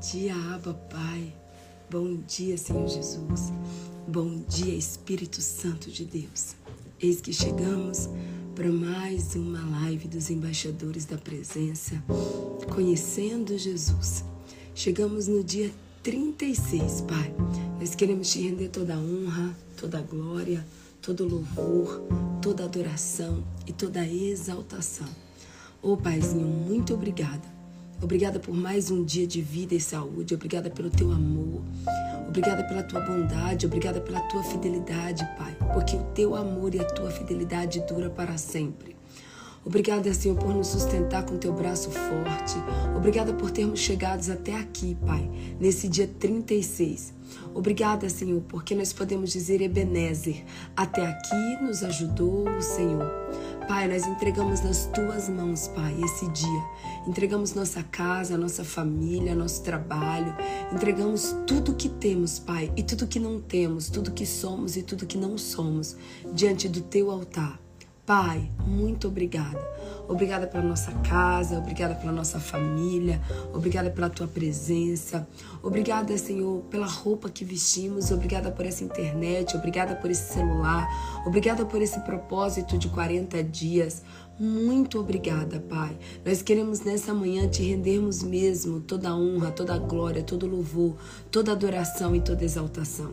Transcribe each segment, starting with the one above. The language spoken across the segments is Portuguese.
dia, Abba Pai. Bom dia, Senhor Jesus. Bom dia, Espírito Santo de Deus. Eis que chegamos para mais uma live dos embaixadores da presença, conhecendo Jesus. Chegamos no dia 36, Pai. Nós queremos te render toda a honra, toda a glória, todo o louvor, toda a adoração e toda a exaltação. Ô oh, Paizinho, muito obrigada Obrigada por mais um dia de vida e saúde. Obrigada pelo teu amor. Obrigada pela tua bondade. Obrigada pela tua fidelidade, Pai. Porque o teu amor e a tua fidelidade dura para sempre. Obrigada, Senhor, por nos sustentar com teu braço forte. Obrigada por termos chegado até aqui, Pai, nesse dia 36. Obrigada, Senhor, porque nós podemos dizer Ebenezer. Até aqui nos ajudou o Senhor. Pai, nós entregamos nas tuas mãos, Pai, esse dia. Entregamos nossa casa, nossa família, nosso trabalho. Entregamos tudo que temos, Pai, e tudo que não temos, tudo que somos e tudo que não somos, diante do teu altar. Pai, muito obrigada. Obrigada pela nossa casa, obrigada pela nossa família, obrigada pela tua presença. Obrigada, Senhor, pela roupa que vestimos, obrigada por essa internet, obrigada por esse celular, obrigada por esse propósito de 40 dias. Muito obrigada, Pai. Nós queremos nessa manhã te rendermos mesmo toda a honra, toda a glória, todo o louvor, toda a adoração e toda a exaltação.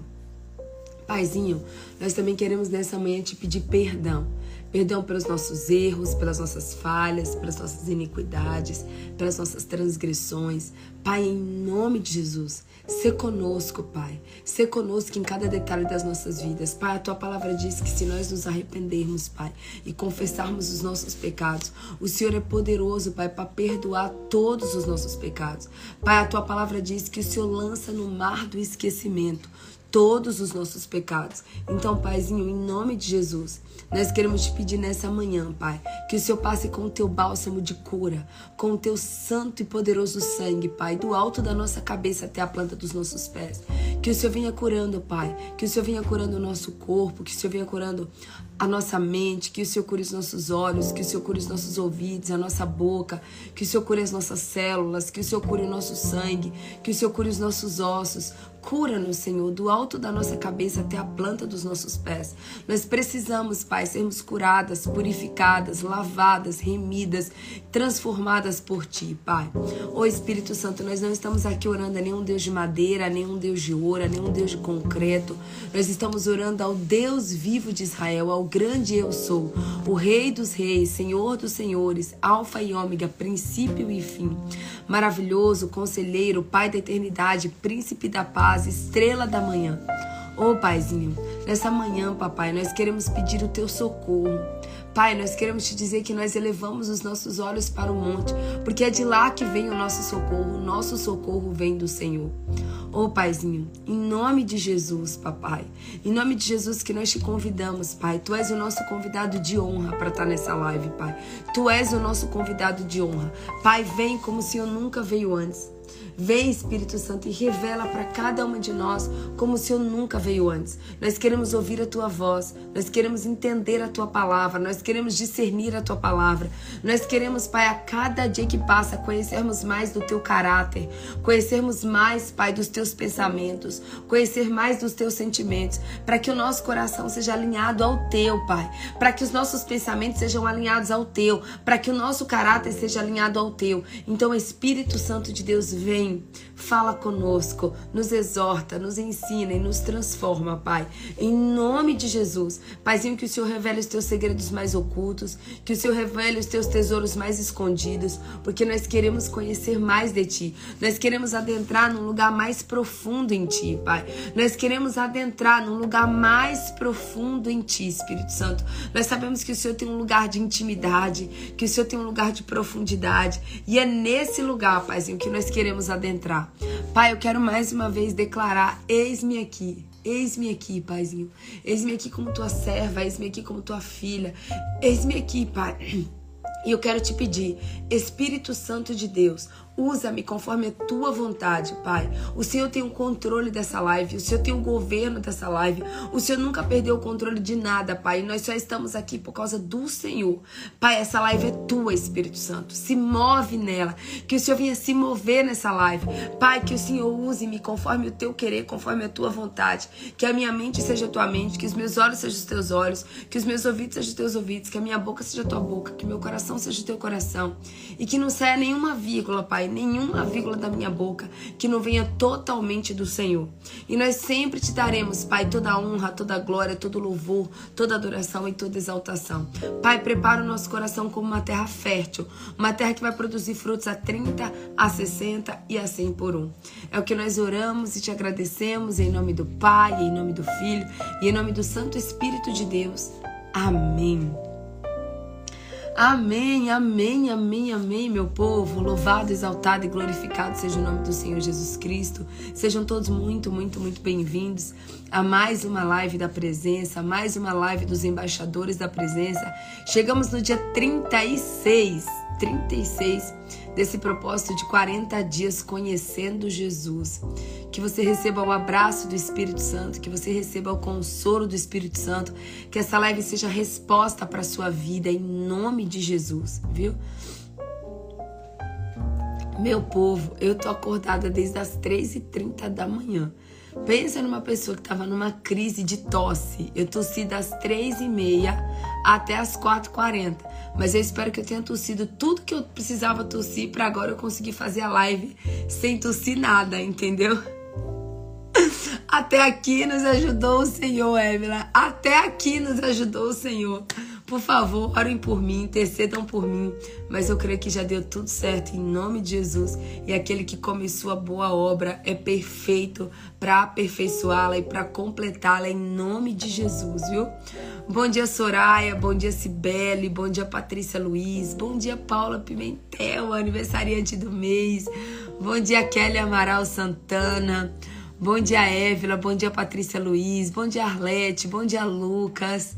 Paizinho, nós também queremos nessa manhã te pedir perdão. Perdão pelos nossos erros, pelas nossas falhas, pelas nossas iniquidades, pelas nossas transgressões. Pai, em nome de Jesus, se conosco, Pai. Se conosco em cada detalhe das nossas vidas. Pai, a tua palavra diz que se nós nos arrependermos, Pai, e confessarmos os nossos pecados, o Senhor é poderoso, Pai, para perdoar todos os nossos pecados. Pai, a tua palavra diz que o Senhor lança no mar do esquecimento todos os nossos pecados. Então, Paizinho, em nome de Jesus, nós queremos te pedir nessa manhã, Pai, que o Senhor passe com o teu bálsamo de cura, com o teu santo e poderoso sangue, Pai, do alto da nossa cabeça até a planta dos nossos pés. Que o Senhor venha curando, Pai, que o Senhor venha curando o nosso corpo, que o Senhor venha curando a nossa mente, que o Senhor cure os nossos olhos, que o Senhor cure os nossos ouvidos, a nossa boca, que o Senhor cure as nossas células, que o Senhor cure o nosso sangue, que o Senhor cure os nossos ossos. Cura-nos, Senhor, do alto da nossa cabeça até a planta dos nossos pés. Nós precisamos, Pai, sermos curadas, purificadas, lavadas, remidas, transformadas por Ti, Pai. Ô Espírito Santo, nós não estamos aqui orando a nenhum Deus de madeira, a nenhum Deus de ouro, a nenhum Deus de concreto. Nós estamos orando ao Deus vivo de Israel, ao grande eu sou, o Rei dos Reis, Senhor dos Senhores, Alfa e Ômega, princípio e fim. Maravilhoso, conselheiro, Pai da eternidade, príncipe da paz, estrela da manhã. Ô oh, Paizinho, nessa manhã, papai, nós queremos pedir o teu socorro. Pai, nós queremos te dizer que nós elevamos os nossos olhos para o monte, porque é de lá que vem o nosso socorro. O nosso socorro vem do Senhor. Ô oh, Paizinho, em nome de Jesus, papai, em nome de Jesus que nós te convidamos, Pai. Tu és o nosso convidado de honra para estar nessa live, Pai. Tu és o nosso convidado de honra. Pai, vem como o Senhor nunca veio antes. Vem, Espírito Santo, e revela para cada uma de nós como o Senhor nunca veio antes. Nós queremos ouvir a tua voz, nós queremos entender a tua palavra, nós queremos discernir a tua palavra. Nós queremos, Pai, a cada dia que passa, conhecermos mais do teu caráter, conhecermos mais, Pai, dos teus pensamentos, conhecer mais dos teus sentimentos, para que o nosso coração seja alinhado ao teu, Pai, para que os nossos pensamentos sejam alinhados ao teu, para que o nosso caráter seja alinhado ao teu. Então, Espírito Santo de Deus, vem vem, fala conosco, nos exorta, nos ensina e nos transforma, Pai. Em nome de Jesus. Paizinho, que o Senhor revele os teus segredos mais ocultos, que o Senhor revele os teus tesouros mais escondidos, porque nós queremos conhecer mais de Ti. Nós queremos adentrar num lugar mais profundo em Ti, Pai. Nós queremos adentrar num lugar mais profundo em Ti, Espírito Santo. Nós sabemos que o Senhor tem um lugar de intimidade, que o Senhor tem um lugar de profundidade, e é nesse lugar, Paizinho, que nós queremos adentrar. Pai, eu quero mais uma vez declarar: eis-me aqui. Eis-me aqui, Paizinho. Eis-me aqui como tua serva, eis-me aqui como tua filha. Eis-me aqui, Pai. E eu quero te pedir, Espírito Santo de Deus, Usa-me conforme a tua vontade, Pai. O Senhor tem o controle dessa live, o Senhor tem o governo dessa live. O Senhor nunca perdeu o controle de nada, Pai. Nós só estamos aqui por causa do Senhor. Pai, essa live é tua, Espírito Santo. Se move nela. Que o Senhor venha se mover nessa live. Pai, que o Senhor use-me conforme o teu querer, conforme a tua vontade. Que a minha mente seja a tua mente, que os meus olhos sejam os teus olhos, que os meus ouvidos sejam os teus ouvidos, que a minha boca seja a tua boca, que meu coração seja o teu coração. E que não saia nenhuma vírgula, Pai, nenhuma vírgula da minha boca que não venha totalmente do Senhor. E nós sempre te daremos, Pai, toda a honra, toda a glória, todo louvor, toda adoração e toda exaltação. Pai, prepara o nosso coração como uma terra fértil, uma terra que vai produzir frutos a 30, a 60 e a 100 por um. É o que nós oramos e te agradecemos em nome do Pai, em nome do Filho e em nome do Santo Espírito de Deus. Amém. Amém, amém, amém, amém, meu povo. Louvado, exaltado e glorificado seja o nome do Senhor Jesus Cristo. Sejam todos muito, muito, muito bem-vindos a mais uma live da presença, a mais uma live dos embaixadores da presença. Chegamos no dia 36, 36 desse propósito de 40 dias conhecendo Jesus. Que você receba o abraço do Espírito Santo, que você receba o consolo do Espírito Santo, que essa live seja resposta para sua vida em nome de Jesus, viu? Meu povo, eu tô acordada desde as 3h30 da manhã. Pensa numa pessoa que estava numa crise de tosse. Eu tossi das 3h30 até as 4h40. Mas eu espero que eu tenha tossido tudo que eu precisava tossir para agora eu conseguir fazer a live sem tossir nada, entendeu? Até aqui nos ajudou o Senhor, Evelyn. Até aqui nos ajudou o Senhor. Por favor, orem por mim, intercedam por mim. Mas eu creio que já deu tudo certo em nome de Jesus. E aquele que começou a boa obra é perfeito para aperfeiçoá-la e para completá-la em nome de Jesus, viu? Bom dia, Soraya. Bom dia, Cibele. Bom dia, Patrícia Luiz. Bom dia, Paula Pimentel, aniversariante do mês. Bom dia, Kelly Amaral Santana. Bom dia, Évila. Bom dia, Patrícia Luiz. Bom dia, Arlete. Bom dia, Lucas.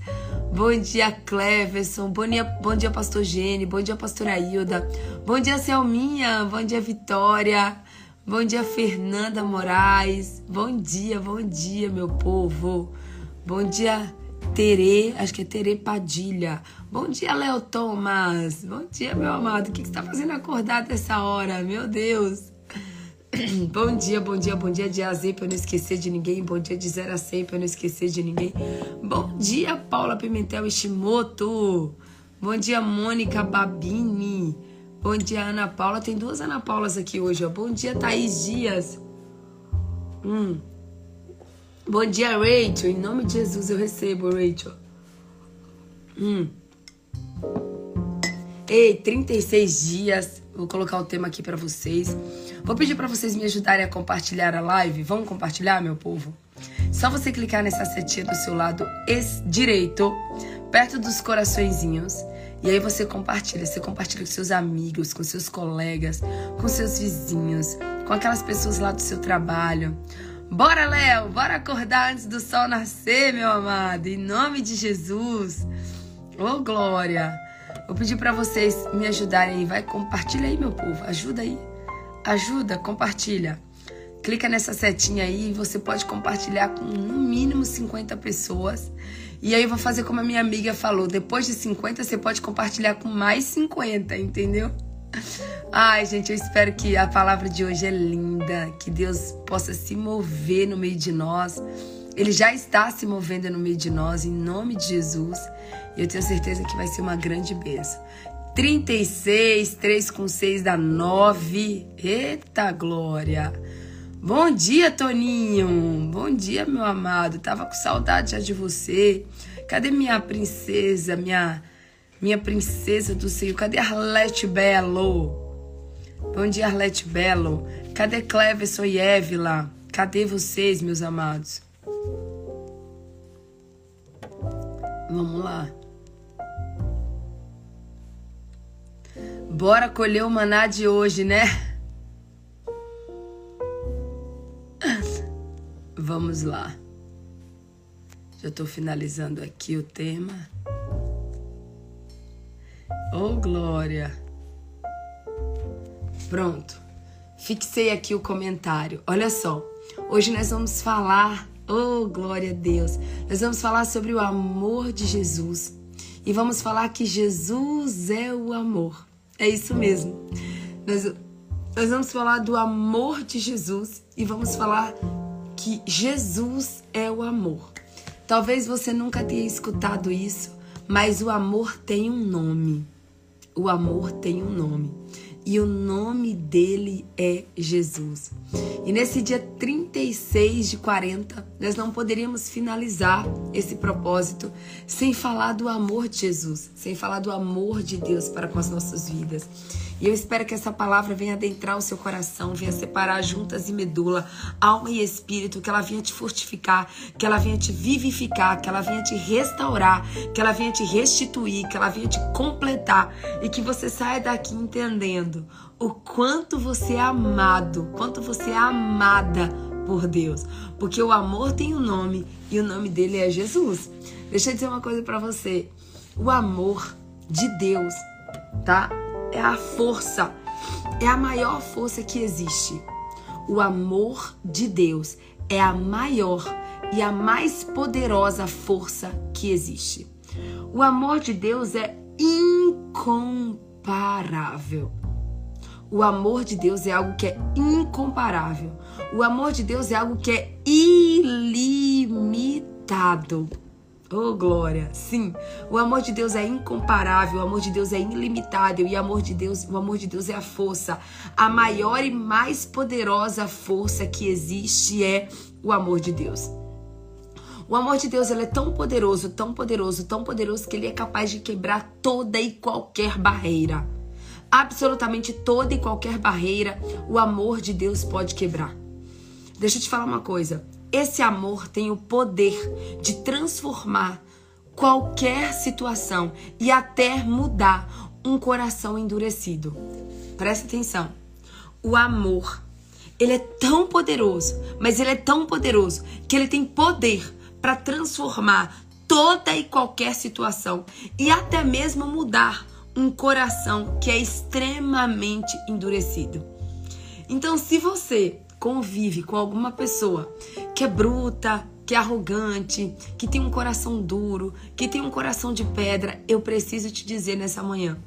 Bom dia, Cleverson. Bom dia, bom dia, Pastor Gene. Bom dia, Pastora Hilda. Bom dia, Selminha. Bom dia, Vitória. Bom dia, Fernanda Moraes. Bom dia, bom dia, meu povo. Bom dia, Terê, acho que é Terê Padilha. Bom dia, Léo Thomas. Bom dia, meu amado. O que, você está fazendo acordado essa hora? Meu Deus. Bom dia, bom dia, bom dia de A a Z pra eu não esquecer de ninguém. Bom dia de 0 a 100 pra eu não esquecer de ninguém. Bom dia, Paula Pimentel Ishimoto. Bom dia, Mônica Babini. Bom dia, Ana Paula. Tem duas Ana Paulas aqui hoje, ó. Bom dia, Thaís Dias. Hum. Bom dia, Rachel. Em nome de Jesus eu recebo, Rachel. Hum. Ei, 36 dias. Vou colocar o tema aqui para vocês. Vou pedir para vocês me ajudarem a compartilhar a live. Vamos compartilhar, meu povo? Só você clicar nessa setinha do seu lado direito, perto dos coraçõezinhos. E aí você compartilha. Você compartilha com seus amigos, com seus colegas, com seus vizinhos, com aquelas pessoas lá do seu trabalho. Bora, Léo! Bora acordar antes do sol nascer, meu amado! Em nome de Jesus! Ô, oh, glória! Vou pedir para vocês me ajudarem aí. Vai, compartilha aí, meu povo. Ajuda aí. Ajuda, compartilha. Clica nessa setinha aí e você pode compartilhar com no mínimo 50 pessoas. E aí eu vou fazer como a minha amiga falou. Depois de 50, você pode compartilhar com mais 50, entendeu? Ai, gente, eu espero que a palavra de hoje é linda, que Deus possa se mover no meio de nós. Ele já está se movendo no meio de nós, em nome de Jesus. E eu tenho certeza que vai ser uma grande bênção. 36, 3 com 6 dá 9. Eita glória! Bom dia, Toninho! Bom dia, meu amado. Tava com saudade já de você. Cadê minha princesa, minha minha princesa do Senhor. Cadê Arlete Belo? Bom dia, Arlete Belo. Cadê Cleverson e Évila? Cadê vocês, meus amados? Vamos lá. Bora colher o maná de hoje, né? Vamos lá. Já estou finalizando aqui o tema. Oh, glória! Pronto. fixei aqui o comentário. Olha só, hoje nós vamos falar, oh glória a Deus, nós vamos falar sobre o amor de Jesus e vamos falar que Jesus é o amor. É isso mesmo. Nós, nós vamos falar do amor de Jesus e vamos falar que Jesus é o amor. Talvez você nunca tenha escutado isso, mas o amor tem um nome. O amor tem um nome e o nome dele é Jesus. E nesse dia 36 de 40, nós não poderíamos finalizar esse propósito sem falar do amor de Jesus, sem falar do amor de Deus para com as nossas vidas. E eu espero que essa palavra venha adentrar o seu coração, venha separar juntas e medula, alma e espírito, que ela venha te fortificar, que ela venha te vivificar, que ela venha te restaurar, que ela venha te restituir, que ela venha te completar e que você saia daqui entendendo o quanto você é amado, quanto você é amada por Deus, porque o amor tem um nome e o nome dele é Jesus. Deixa eu dizer uma coisa para você. O amor de Deus, tá? É a força, é a maior força que existe. O amor de Deus é a maior e a mais poderosa força que existe. O amor de Deus é incomparável. O amor de Deus é algo que é incomparável. O amor de Deus é algo que é ilimitado. Oh, glória! Sim, o amor de Deus é incomparável, o amor de Deus é ilimitado e o amor de Deus, o amor de Deus é a força. A maior e mais poderosa força que existe é o amor de Deus. O amor de Deus ele é tão poderoso, tão poderoso, tão poderoso que ele é capaz de quebrar toda e qualquer barreira. Absolutamente toda e qualquer barreira, o amor de Deus pode quebrar. Deixa eu te falar uma coisa. Esse amor tem o poder de transformar qualquer situação e até mudar um coração endurecido. Presta atenção. O amor, ele é tão poderoso, mas ele é tão poderoso que ele tem poder para transformar toda e qualquer situação e até mesmo mudar um coração que é extremamente endurecido. Então, se você convive com alguma pessoa que é bruta, que é arrogante, que tem um coração duro, que tem um coração de pedra, eu preciso te dizer nessa manhã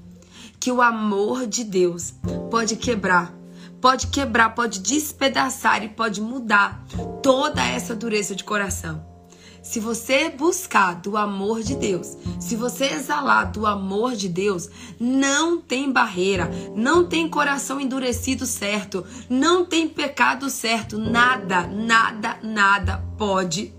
que o amor de Deus pode quebrar, pode quebrar, pode despedaçar e pode mudar toda essa dureza de coração. Se você buscar do amor de Deus, se você exalar do amor de Deus, não tem barreira, não tem coração endurecido certo, não tem pecado certo, nada, nada, nada pode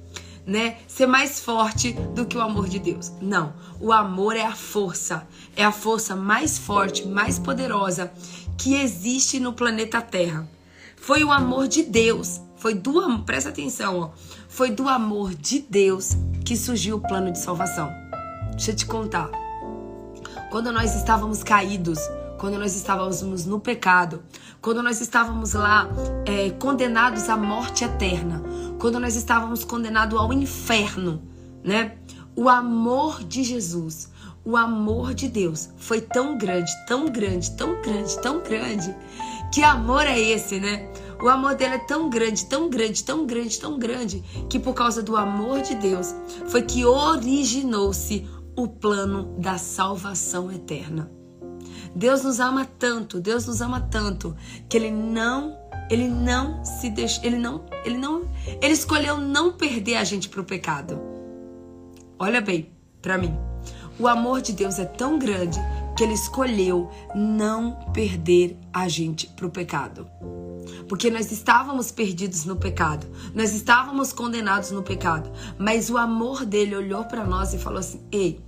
né, ser mais forte do que o amor de Deus. Não, o amor é a força, é a força mais forte, mais poderosa que existe no planeta Terra. Foi o amor de Deus, foi do amor, presta atenção, ó foi do amor de Deus que surgiu o plano de salvação. Deixa eu te contar. Quando nós estávamos caídos, quando nós estávamos no pecado, quando nós estávamos lá é, condenados à morte eterna, quando nós estávamos condenados ao inferno, né? O amor de Jesus, o amor de Deus foi tão grande, tão grande, tão grande, tão grande. Que amor é esse, né? O amor dele é tão grande, tão grande, tão grande, tão grande, que por causa do amor de Deus foi que originou-se o plano da salvação eterna. Deus nos ama tanto, Deus nos ama tanto que ele não ele não se deixa, ele não, ele não, ele escolheu não perder a gente para o pecado. Olha bem para mim. O amor de Deus é tão grande que ele escolheu não perder a gente para o pecado porque nós estávamos perdidos no pecado, nós estávamos condenados no pecado, mas o amor dele olhou para nós e falou assim: Ei,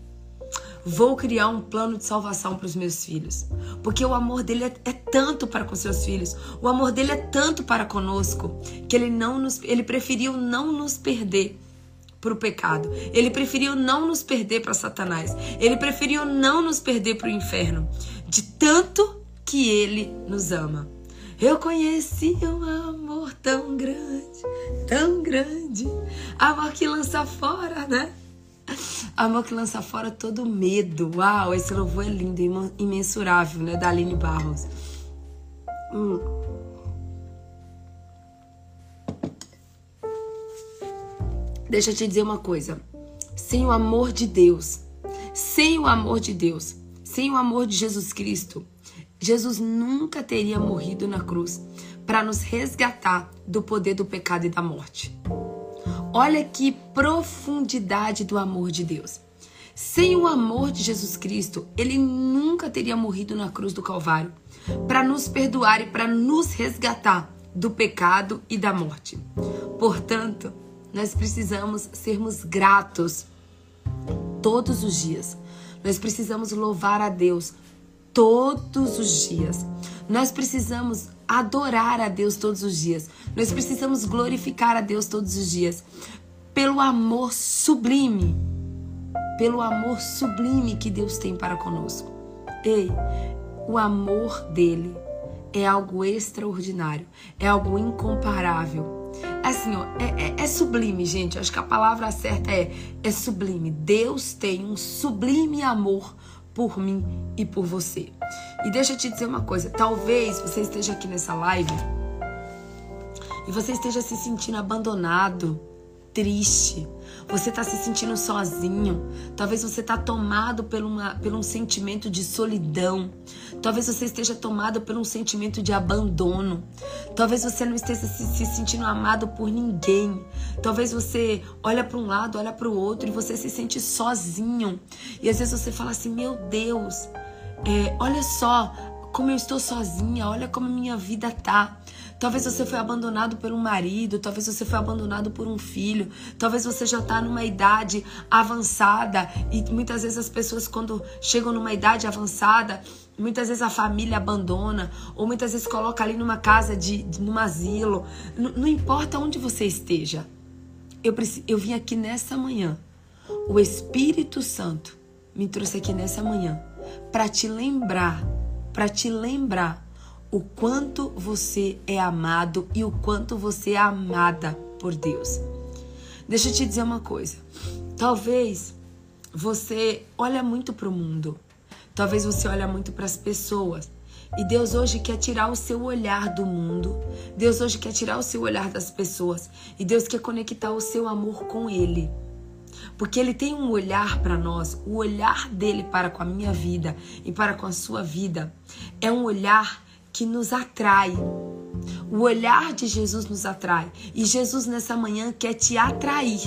vou criar um plano de salvação para os meus filhos, porque o amor dele é, é, tanto para com seus filhos, o amor dele é tanto para conosco que ele não nos, ele preferiu não nos perder para o pecado. Ele preferiu não nos perder para Satanás. Ele preferiu não nos perder para o inferno, de tanto que ele nos ama. Eu conheci um amor tão grande, tão grande. Amor que lança fora, né? Amor que lança fora todo medo. Uau, esse louvor é lindo, imensurável, né? Da Aline Barros. Hum. Deixa eu te dizer uma coisa. Sem o amor de Deus, sem o amor de Deus, sem o amor de Jesus Cristo, Jesus nunca teria morrido na cruz para nos resgatar do poder do pecado e da morte. Olha que profundidade do amor de Deus. Sem o amor de Jesus Cristo, ele nunca teria morrido na cruz do Calvário para nos perdoar e para nos resgatar do pecado e da morte. Portanto, nós precisamos sermos gratos todos os dias. Nós precisamos louvar a Deus todos os dias. Nós precisamos adorar a Deus todos os dias. Nós precisamos glorificar a Deus todos os dias. Pelo amor sublime, pelo amor sublime que Deus tem para conosco. Ei, o amor dele é algo extraordinário, é algo incomparável. É assim, ó, é, é, é, sublime, gente. Acho que a palavra certa é, é sublime. Deus tem um sublime amor por mim e por você. E deixa eu te dizer uma coisa: talvez você esteja aqui nessa live e você esteja se sentindo abandonado, triste, você está se sentindo sozinho, talvez você está tomado por, uma, por um sentimento de solidão, talvez você esteja tomado por um sentimento de abandono, talvez você não esteja se, se sentindo amado por ninguém, talvez você olha para um lado, olha para o outro e você se sente sozinho, e às vezes você fala assim: meu Deus, é, olha só como eu estou sozinha, olha como minha vida tá. Talvez você foi abandonado por um marido, talvez você foi abandonado por um filho, talvez você já está numa idade avançada e muitas vezes as pessoas quando chegam numa idade avançada, muitas vezes a família abandona ou muitas vezes coloca ali numa casa de, de num asilo. N não importa onde você esteja. Eu, eu vim aqui nessa manhã. O Espírito Santo me trouxe aqui nessa manhã para te lembrar, para te lembrar o quanto você é amado e o quanto você é amada por Deus. Deixa eu te dizer uma coisa. Talvez você olha muito para o mundo. Talvez você olha muito para as pessoas. E Deus hoje quer tirar o seu olhar do mundo. Deus hoje quer tirar o seu olhar das pessoas. E Deus quer conectar o seu amor com Ele. Porque Ele tem um olhar para nós. O olhar dele para com a minha vida e para com a sua vida é um olhar que nos atrai. O olhar de Jesus nos atrai. E Jesus nessa manhã quer te atrair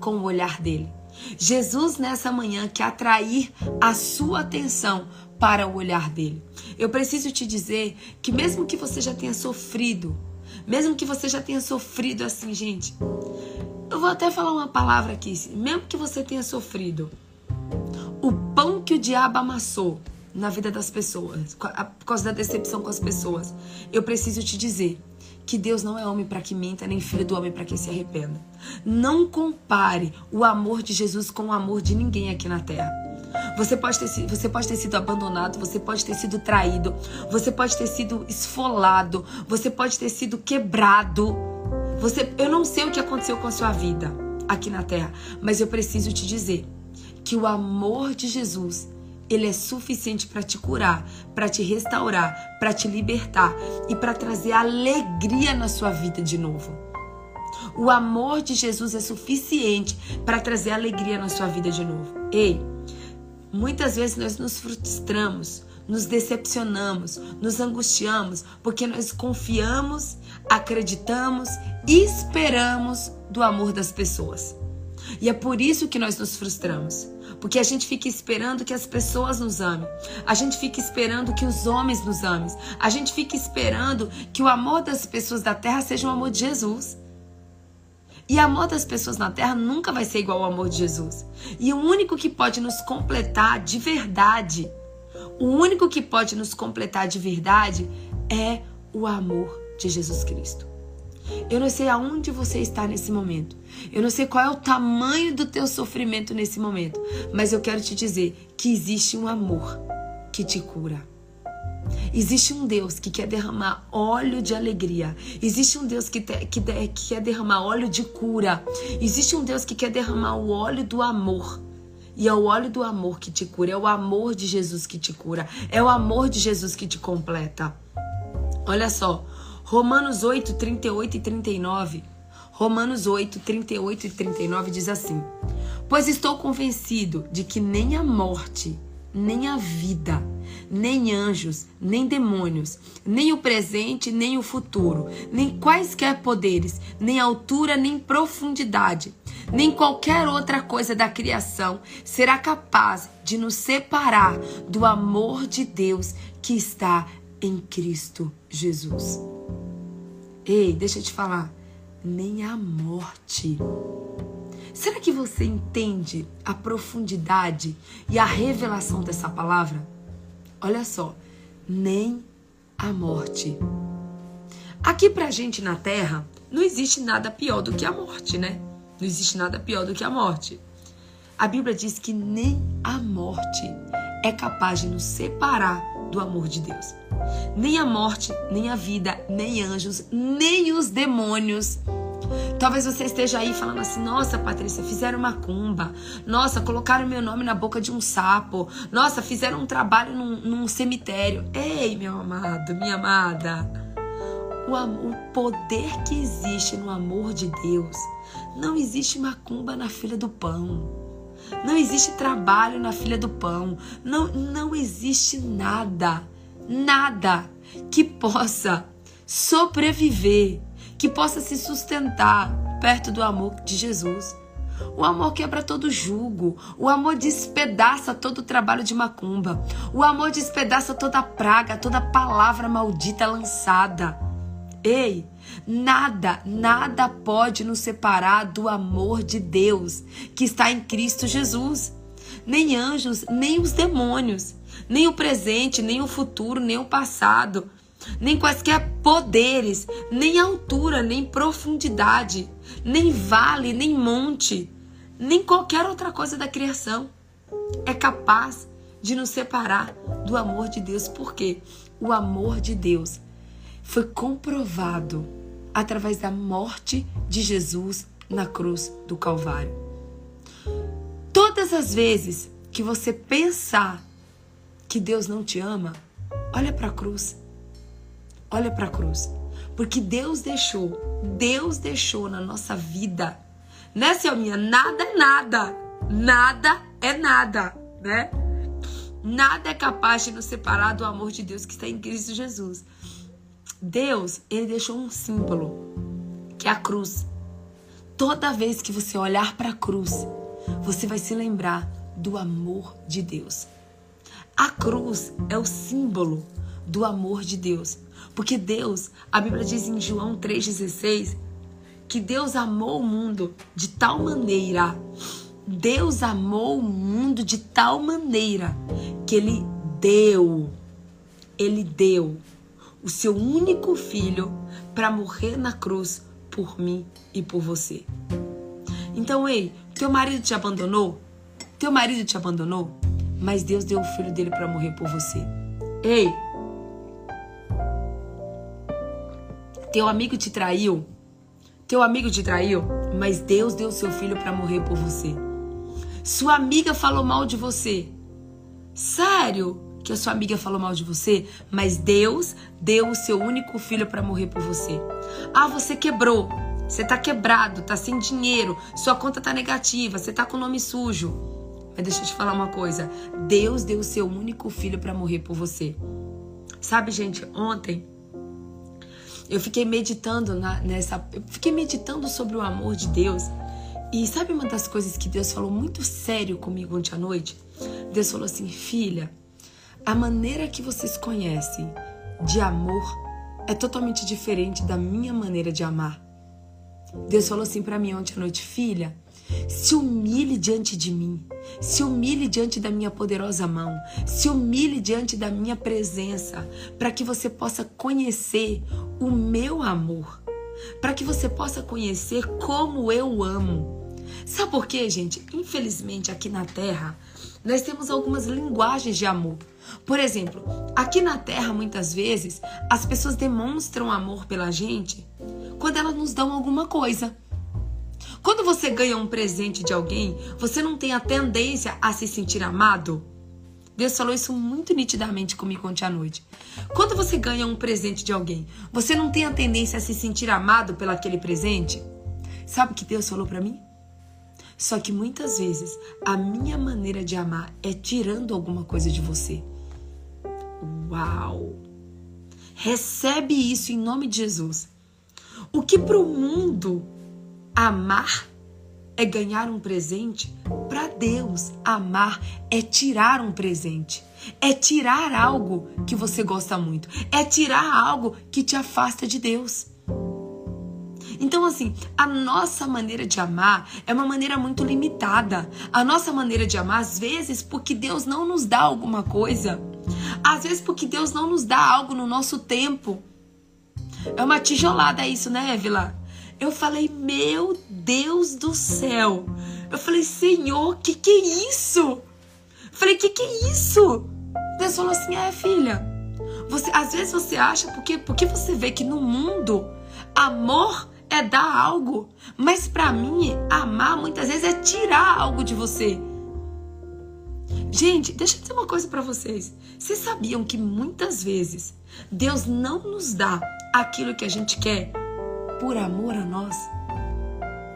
com o olhar dele. Jesus nessa manhã quer atrair a sua atenção para o olhar dele. Eu preciso te dizer que mesmo que você já tenha sofrido, mesmo que você já tenha sofrido assim, gente, eu vou até falar uma palavra aqui, mesmo que você tenha sofrido, o pão que o diabo amassou na vida das pessoas, por causa da decepção com as pessoas. Eu preciso te dizer que Deus não é homem para que minta, nem filho do homem para que se arrependa. Não compare o amor de Jesus com o amor de ninguém aqui na terra. Você pode, ter, você pode ter sido abandonado, você pode ter sido traído, você pode ter sido esfolado, você pode ter sido quebrado. Você, eu não sei o que aconteceu com a sua vida aqui na terra, mas eu preciso te dizer que o amor de Jesus ele é suficiente para te curar, para te restaurar, para te libertar e para trazer alegria na sua vida de novo. O amor de Jesus é suficiente para trazer alegria na sua vida de novo. Ei, muitas vezes nós nos frustramos, nos decepcionamos, nos angustiamos porque nós confiamos, acreditamos e esperamos do amor das pessoas. E é por isso que nós nos frustramos. Porque a gente fica esperando que as pessoas nos amem. A gente fica esperando que os homens nos amem. A gente fica esperando que o amor das pessoas da terra seja o amor de Jesus. E o amor das pessoas na terra nunca vai ser igual ao amor de Jesus. E o único que pode nos completar de verdade, o único que pode nos completar de verdade é o amor de Jesus Cristo. Eu não sei aonde você está nesse momento. Eu não sei qual é o tamanho do teu sofrimento nesse momento, mas eu quero te dizer que existe um amor que te cura. Existe um Deus que quer derramar óleo de alegria. Existe um Deus que, te, que, de, que quer derramar óleo de cura. Existe um Deus que quer derramar o óleo do amor. E é o óleo do amor que te cura. É o amor de Jesus que te cura. É o amor de Jesus que te completa. Olha só, Romanos 8, 38 e 39. Romanos 8, 38 e 39 diz assim: Pois estou convencido de que nem a morte, nem a vida, nem anjos, nem demônios, nem o presente, nem o futuro, nem quaisquer poderes, nem altura, nem profundidade, nem qualquer outra coisa da criação será capaz de nos separar do amor de Deus que está em Cristo Jesus. Ei, deixa eu te falar, nem a morte. Será que você entende a profundidade e a revelação dessa palavra? Olha só, nem a morte. Aqui pra gente na Terra, não existe nada pior do que a morte, né? Não existe nada pior do que a morte. A Bíblia diz que nem a morte é capaz de nos separar do amor de Deus. Nem a morte, nem a vida, nem anjos, nem os demônios. Talvez você esteja aí falando assim: nossa, Patrícia, fizeram uma cumba. Nossa, colocaram meu nome na boca de um sapo. Nossa, fizeram um trabalho num, num cemitério. Ei, meu amado, minha amada. O, o poder que existe no amor de Deus não existe macumba na filha do pão. Não existe trabalho na filha do pão. Não, não existe nada, nada que possa sobreviver, que possa se sustentar perto do amor de Jesus. O amor quebra todo jugo. O amor despedaça todo o trabalho de macumba. O amor despedaça toda praga, toda palavra maldita lançada. Ei, Nada, nada pode nos separar do amor de Deus que está em Cristo Jesus. Nem anjos, nem os demônios, nem o presente, nem o futuro, nem o passado, nem quaisquer poderes, nem altura, nem profundidade, nem vale, nem monte, nem qualquer outra coisa da criação é capaz de nos separar do amor de Deus. Porque o amor de Deus foi comprovado através da morte de Jesus na cruz do Calvário. Todas as vezes que você pensar que Deus não te ama, olha para a cruz. Olha para a cruz. Porque Deus deixou, Deus deixou na nossa vida, né, Selminha? Nada é nada. Nada é nada, né? Nada é capaz de nos separar do amor de Deus que está em Cristo Jesus. Deus, ele deixou um símbolo, que é a cruz. Toda vez que você olhar para a cruz, você vai se lembrar do amor de Deus. A cruz é o símbolo do amor de Deus. Porque Deus, a Bíblia diz em João 3,16, que Deus amou o mundo de tal maneira, Deus amou o mundo de tal maneira que Ele deu, Ele deu o seu único filho para morrer na cruz por mim e por você. Então, ei, teu marido te abandonou? Teu marido te abandonou? Mas Deus deu o filho dele para morrer por você. Ei, teu amigo te traiu? Teu amigo te traiu? Mas Deus deu seu filho para morrer por você. Sua amiga falou mal de você. Sério? Que a sua amiga falou mal de você, mas Deus deu o seu único filho para morrer por você. Ah, você quebrou. Você tá quebrado, tá sem dinheiro, sua conta tá negativa, você tá com o nome sujo. Mas deixa eu te falar uma coisa. Deus deu o seu único filho para morrer por você. Sabe, gente, ontem eu fiquei meditando na, nessa, eu fiquei meditando sobre o amor de Deus. E sabe uma das coisas que Deus falou muito sério comigo ontem à noite? Deus falou assim: "Filha, a maneira que vocês conhecem de amor é totalmente diferente da minha maneira de amar. Deus falou assim para mim ontem à noite, filha, se humilhe diante de mim, se humilhe diante da minha poderosa mão, se humilhe diante da minha presença, para que você possa conhecer o meu amor, para que você possa conhecer como eu amo. Sabe por quê, gente? Infelizmente, aqui na Terra, nós temos algumas linguagens de amor. Por exemplo, aqui na Terra, muitas vezes, as pessoas demonstram amor pela gente quando elas nos dão alguma coisa. Quando você ganha um presente de alguém, você não tem a tendência a se sentir amado? Deus falou isso muito nitidamente comigo ontem à noite. Quando você ganha um presente de alguém, você não tem a tendência a se sentir amado pelo aquele presente? Sabe o que Deus falou para mim? Só que muitas vezes a minha maneira de amar é tirando alguma coisa de você. Uau! Recebe isso em nome de Jesus. O que para o mundo amar é ganhar um presente, para Deus amar é tirar um presente, é tirar algo que você gosta muito, é tirar algo que te afasta de Deus. Então, assim, a nossa maneira de amar é uma maneira muito limitada. A nossa maneira de amar, às vezes, porque Deus não nos dá alguma coisa. Às vezes, porque Deus não nos dá algo no nosso tempo. É uma tijolada isso, né, Évila? Eu falei, meu Deus do céu. Eu falei, Senhor, que que é isso? Eu falei, que que é isso? Deus falou assim, é filha. Você, às vezes você acha porque porque você vê que no mundo amor é dar algo, mas para mim amar muitas vezes é tirar algo de você. Gente, deixa eu dizer uma coisa para vocês. Vocês sabiam que muitas vezes Deus não nos dá aquilo que a gente quer por amor a nós?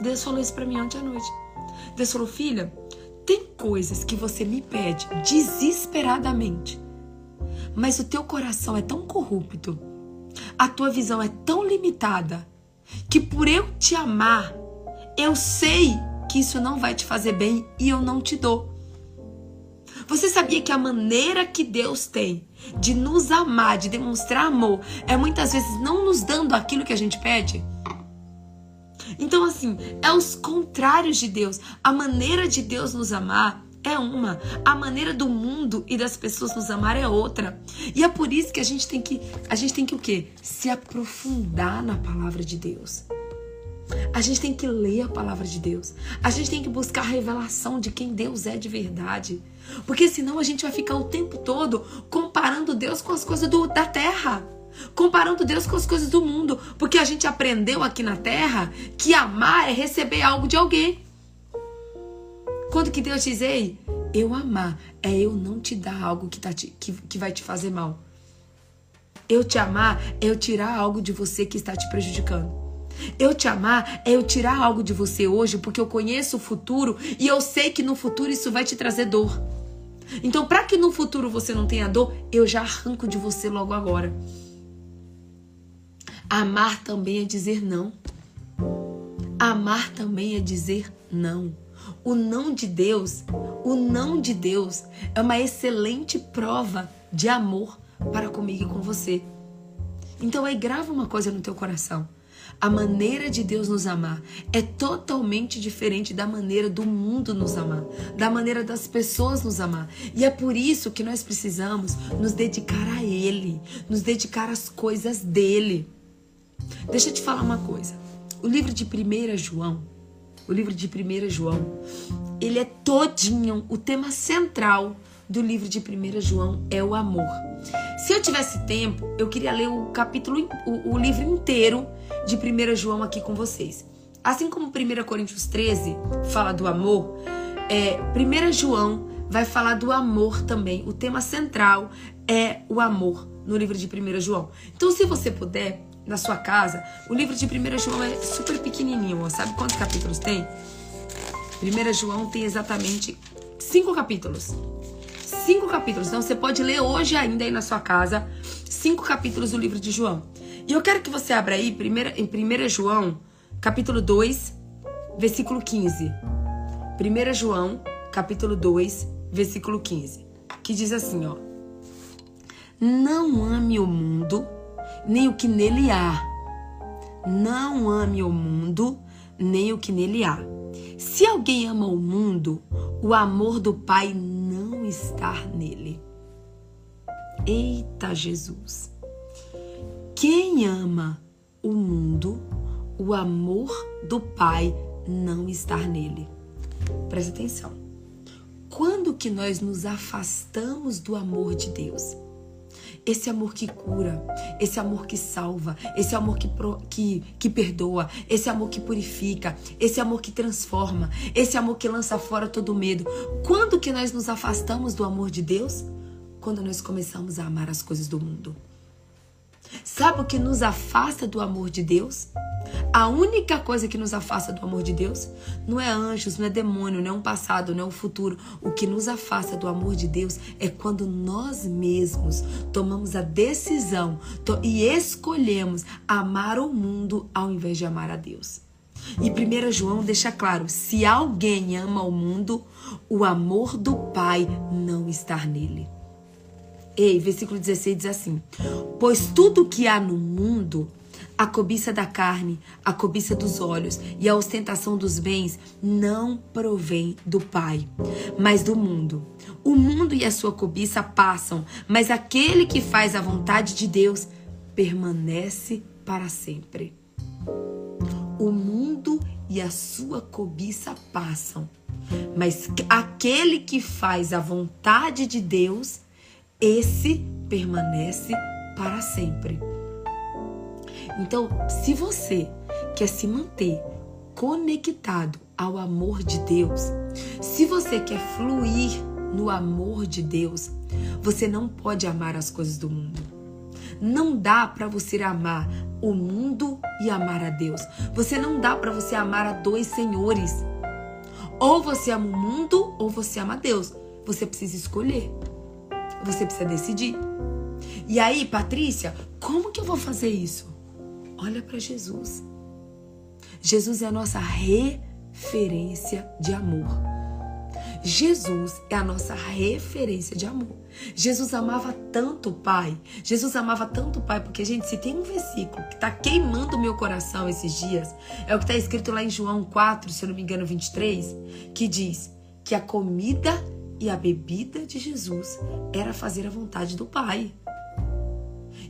Deus falou isso para mim ontem à noite. Deus falou: "Filha, tem coisas que você me pede desesperadamente, mas o teu coração é tão corrupto, a tua visão é tão limitada, que por eu te amar, eu sei que isso não vai te fazer bem e eu não te dou. Você sabia que a maneira que Deus tem de nos amar, de demonstrar amor, é muitas vezes não nos dando aquilo que a gente pede? Então, assim, é os contrários de Deus. A maneira de Deus nos amar é uma, a maneira do mundo e das pessoas nos amar é outra. E é por isso que a gente tem que, a gente tem que o quê? Se aprofundar na palavra de Deus. A gente tem que ler a palavra de Deus. A gente tem que buscar a revelação de quem Deus é de verdade. Porque senão a gente vai ficar o tempo todo comparando Deus com as coisas do, da terra. Comparando Deus com as coisas do mundo. Porque a gente aprendeu aqui na terra que amar é receber algo de alguém. Quando que Deus diz, ei, eu amar é eu não te dar algo que, tá te, que, que vai te fazer mal. Eu te amar é eu tirar algo de você que está te prejudicando. Eu te amar é eu tirar algo de você hoje porque eu conheço o futuro e eu sei que no futuro isso vai te trazer dor. Então, para que no futuro você não tenha dor, eu já arranco de você logo agora. Amar também é dizer não. Amar também é dizer não. O não de Deus, o não de Deus é uma excelente prova de amor para comigo e com você. Então aí grava uma coisa no teu coração. A maneira de Deus nos amar é totalmente diferente da maneira do mundo nos amar, da maneira das pessoas nos amar. E é por isso que nós precisamos nos dedicar a Ele, nos dedicar às coisas dele. Deixa eu te falar uma coisa. O livro de 1 João, o livro de 1 João, ele é todinho, o tema central do livro de 1 João é o amor. Se eu tivesse tempo, eu queria ler o capítulo, o, o livro inteiro de 1 João aqui com vocês. Assim como 1 Coríntios 13 fala do amor, é, 1 João vai falar do amor também. O tema central é o amor no livro de 1 João. Então, se você puder, na sua casa. O livro de 1 João é super pequenininho, ó. sabe quantos capítulos tem? 1 João tem exatamente cinco capítulos. Cinco capítulos. Então você pode ler hoje ainda aí na sua casa cinco capítulos do livro de João. E eu quero que você abra aí primeira, em 1 João, capítulo 2, versículo 15. 1 João, capítulo 2, versículo 15. Que diz assim, ó. Não ame o mundo nem o que nele há. Não ame o mundo, nem o que nele há. Se alguém ama o mundo, o amor do Pai não está nele. Eita Jesus! Quem ama o mundo, o amor do Pai não está nele. Presta atenção. Quando que nós nos afastamos do amor de Deus? Esse amor que cura, esse amor que salva, esse amor que, que, que perdoa, esse amor que purifica, esse amor que transforma, esse amor que lança fora todo medo. Quando que nós nos afastamos do amor de Deus? Quando nós começamos a amar as coisas do mundo. Sabe o que nos afasta do amor de Deus? A única coisa que nos afasta do amor de Deus não é anjos, não é demônio, não é um passado, não é um futuro. O que nos afasta do amor de Deus é quando nós mesmos tomamos a decisão e escolhemos amar o mundo ao invés de amar a Deus. E 1 João deixa claro: se alguém ama o mundo, o amor do Pai não está nele. Ei, versículo 16 diz assim: Pois tudo que há no mundo, a cobiça da carne, a cobiça dos olhos e a ostentação dos bens não provém do Pai, mas do mundo. O mundo e a sua cobiça passam, mas aquele que faz a vontade de Deus permanece para sempre. O mundo e a sua cobiça passam, mas aquele que faz a vontade de Deus, esse permanece para sempre. Então, se você quer se manter conectado ao amor de Deus, se você quer fluir no amor de Deus, você não pode amar as coisas do mundo. Não dá para você amar o mundo e amar a Deus. Você não dá para você amar a dois senhores. Ou você ama o mundo ou você ama Deus. Você precisa escolher. Você precisa decidir. E aí, Patrícia, como que eu vou fazer isso? Olha para Jesus. Jesus é a nossa referência de amor. Jesus é a nossa referência de amor. Jesus amava tanto o Pai. Jesus amava tanto o Pai, porque, gente, se tem um versículo que está queimando o meu coração esses dias, é o que está escrito lá em João 4, se eu não me engano, 23, que diz que a comida e a bebida de Jesus era fazer a vontade do Pai.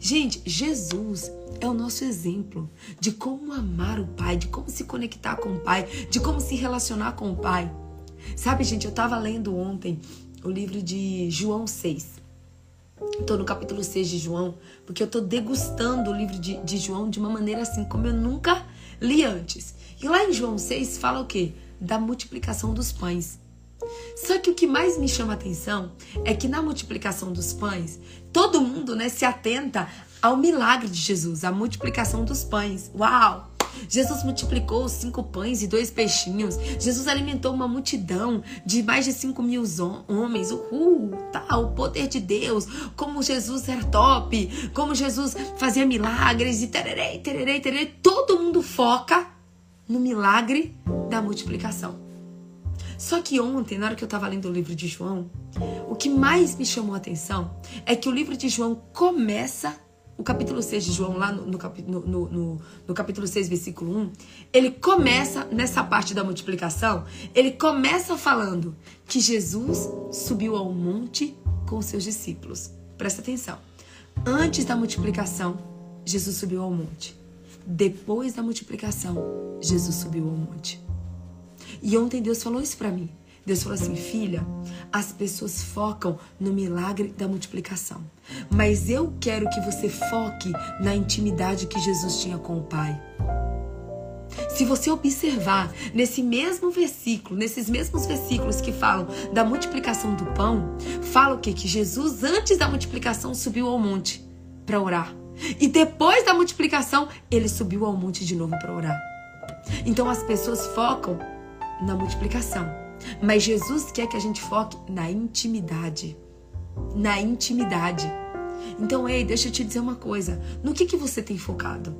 Gente, Jesus é o nosso exemplo de como amar o Pai, de como se conectar com o Pai, de como se relacionar com o Pai. Sabe, gente, eu estava lendo ontem o livro de João 6. Estou no capítulo 6 de João, porque eu estou degustando o livro de, de João de uma maneira assim como eu nunca li antes. E lá em João 6 fala o quê? Da multiplicação dos pães. Só que o que mais me chama a atenção é que na multiplicação dos pães, todo mundo né, se atenta ao milagre de Jesus, a multiplicação dos pães. Uau! Jesus multiplicou cinco pães e dois peixinhos. Jesus alimentou uma multidão de mais de cinco mil homens. Uhul, tá, o poder de Deus. Como Jesus era top. Como Jesus fazia milagres e tererei, tererei, tererei. Todo mundo foca no milagre da multiplicação. Só que ontem, na hora que eu estava lendo o livro de João, o que mais me chamou a atenção é que o livro de João começa, o capítulo 6 de João, lá no, no, no, no, capítulo 6, versículo 1, ele começa, nessa parte da multiplicação, ele começa falando que Jesus subiu ao monte com seus discípulos. Presta atenção. Antes da multiplicação, Jesus subiu ao monte. Depois da multiplicação, Jesus subiu ao monte. E ontem Deus falou isso para mim. Deus falou assim: filha, as pessoas focam no milagre da multiplicação, mas eu quero que você foque na intimidade que Jesus tinha com o Pai. Se você observar nesse mesmo versículo, nesses mesmos versículos que falam da multiplicação do pão, fala o que? Que Jesus, antes da multiplicação, subiu ao monte para orar. E depois da multiplicação, ele subiu ao monte de novo para orar. Então as pessoas focam na multiplicação. Mas Jesus quer que a gente foque na intimidade. Na intimidade. Então, ei, deixa eu te dizer uma coisa. No que, que você tem focado?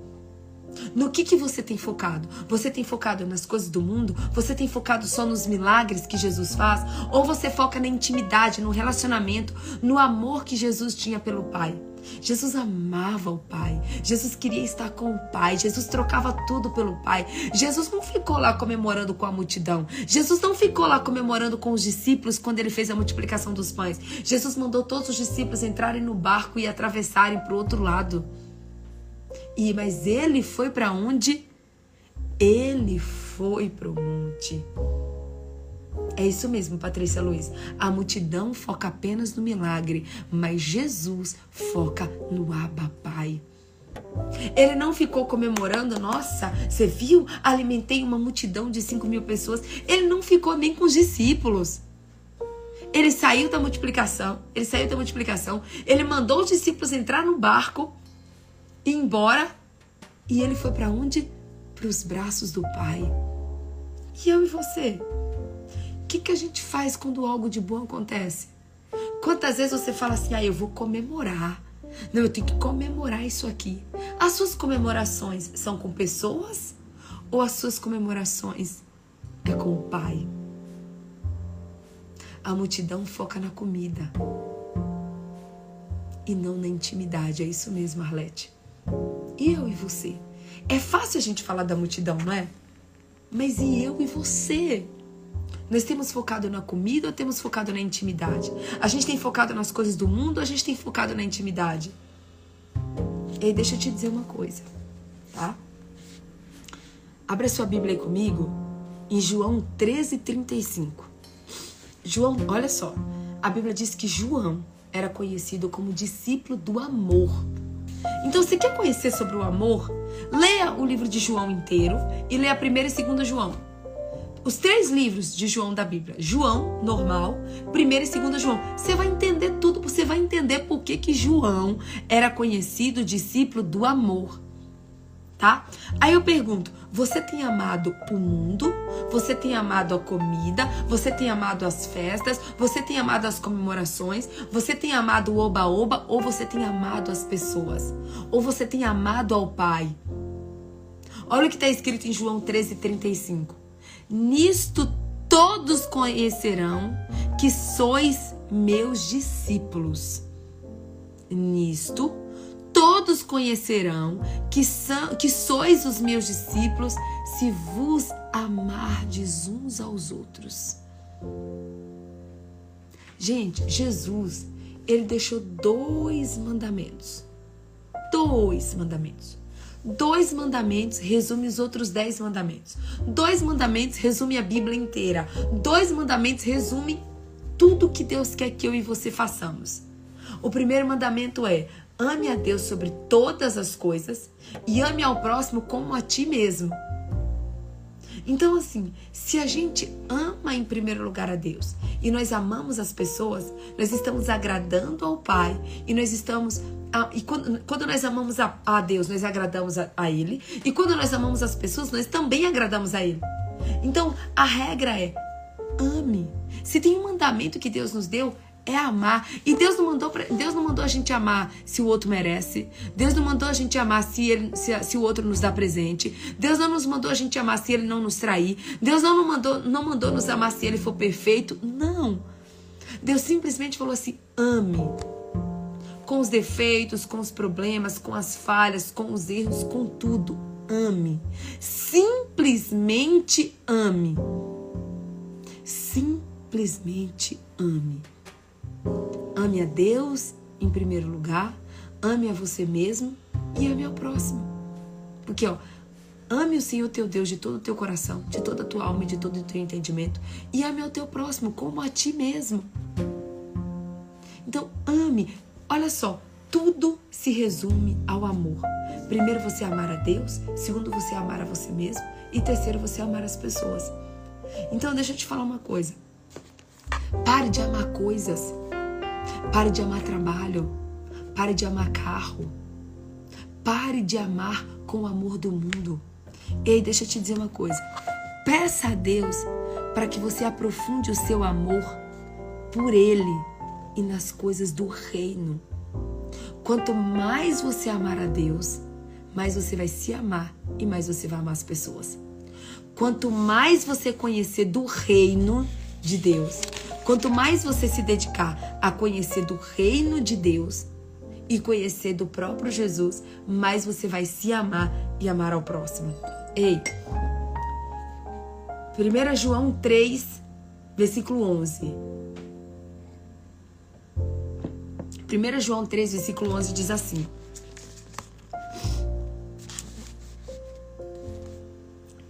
No que, que você tem focado? Você tem focado nas coisas do mundo? Você tem focado só nos milagres que Jesus faz? Ou você foca na intimidade, no relacionamento, no amor que Jesus tinha pelo Pai? Jesus amava o Pai. Jesus queria estar com o Pai. Jesus trocava tudo pelo Pai. Jesus não ficou lá comemorando com a multidão. Jesus não ficou lá comemorando com os discípulos quando ele fez a multiplicação dos pães. Jesus mandou todos os discípulos entrarem no barco e atravessarem para o outro lado. E mas ele foi para onde? Ele foi para o monte. É isso mesmo, Patrícia Luiz. A multidão foca apenas no milagre, mas Jesus foca no Abba Pai. Ele não ficou comemorando, nossa, você viu? Alimentei uma multidão de 5 mil pessoas. Ele não ficou nem com os discípulos. Ele saiu da multiplicação. Ele saiu da multiplicação. Ele mandou os discípulos entrar no barco embora e ele foi para onde? Para os braços do Pai. E eu e você? Que, que a gente faz quando algo de bom acontece? Quantas vezes você fala assim, ah, eu vou comemorar. Não, eu tenho que comemorar isso aqui. As suas comemorações são com pessoas ou as suas comemorações é com o Pai? A multidão foca na comida e não na intimidade. É isso mesmo, Arlete. E eu e você? É fácil a gente falar da multidão, não é? Mas e eu e você? Nós temos focado na comida ou temos focado na intimidade? A gente tem focado nas coisas do mundo ou a gente tem focado na intimidade? E deixa eu te dizer uma coisa, tá? Abra sua Bíblia aí comigo em João 13, 35. João, olha só, a Bíblia diz que João era conhecido como discípulo do amor. Então, se quer conhecer sobre o amor, leia o livro de João inteiro e leia a primeira e segunda João. Os três livros de João da Bíblia, João, normal, primeira e segunda João. Você vai entender tudo, você vai entender por que, que João era conhecido discípulo do amor tá? Aí eu pergunto: você tem amado o mundo? Você tem amado a comida? Você tem amado as festas? Você tem amado as comemorações? Você tem amado o oba-oba? Ou você tem amado as pessoas? Ou você tem amado ao Pai? Olha o que está escrito em João 13,35. Nisto todos conhecerão que sois meus discípulos. Nisto todos conhecerão que, são, que sois os meus discípulos se vos amardes uns aos outros. Gente, Jesus, ele deixou dois mandamentos. Dois mandamentos. Dois mandamentos resume os outros dez mandamentos. Dois mandamentos resume a Bíblia inteira. Dois mandamentos resume tudo que Deus quer que eu e você façamos. O primeiro mandamento é: Ame a Deus sobre todas as coisas e ame ao próximo como a ti mesmo. Então, assim, se a gente ama em primeiro lugar a Deus e nós amamos as pessoas, nós estamos agradando ao Pai e nós estamos. E quando, quando nós amamos a, a Deus, nós agradamos a, a Ele. E quando nós amamos as pessoas, nós também agradamos a Ele. Então, a regra é: ame. Se tem um mandamento que Deus nos deu, é amar. E Deus não mandou pra, Deus não mandou a gente amar se o outro merece. Deus não mandou a gente amar se ele se, se o outro nos dá presente. Deus não nos mandou a gente amar se ele não nos trair. Deus não, não mandou não mandou nos amar se ele for perfeito. Não. Deus simplesmente falou assim: ame. Com os defeitos, com os problemas, com as falhas, com os erros, com tudo. Ame. Simplesmente ame. Simplesmente ame. Ame a Deus em primeiro lugar, ame a você mesmo e ame ao próximo. Porque, ó, ame o Senhor teu Deus de todo o teu coração, de toda a tua alma e de todo o teu entendimento. E ame ao teu próximo como a ti mesmo. Então, ame. Olha só, tudo se resume ao amor. Primeiro você amar a Deus, segundo você amar a você mesmo e terceiro você amar as pessoas. Então, deixa eu te falar uma coisa. Pare de amar coisas Pare de amar trabalho. Pare de amar carro. Pare de amar com o amor do mundo. Ei, deixa eu te dizer uma coisa. Peça a Deus para que você aprofunde o seu amor por Ele e nas coisas do reino. Quanto mais você amar a Deus, mais você vai se amar e mais você vai amar as pessoas. Quanto mais você conhecer do reino de Deus, Quanto mais você se dedicar a conhecer do reino de Deus e conhecer do próprio Jesus, mais você vai se amar e amar ao próximo. Ei, 1 João 3, versículo 11. 1 João 3, versículo 11 diz assim: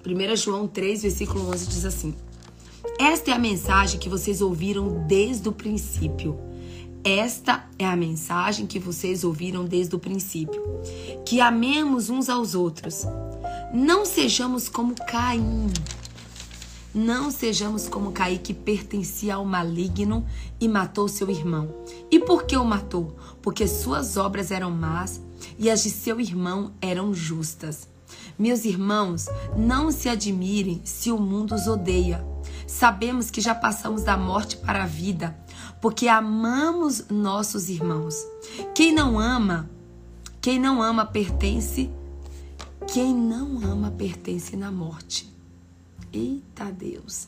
Primeira João 3, versículo 11 diz assim: esta é a mensagem que vocês ouviram desde o princípio. Esta é a mensagem que vocês ouviram desde o princípio. Que amemos uns aos outros. Não sejamos como Caim, não sejamos como Caí que pertencia ao maligno e matou seu irmão. E por que o matou? Porque suas obras eram más e as de seu irmão eram justas. Meus irmãos, não se admirem se o mundo os odeia. Sabemos que já passamos da morte para a vida, porque amamos nossos irmãos. Quem não ama, quem não ama pertence, quem não ama pertence na morte. Eita Deus!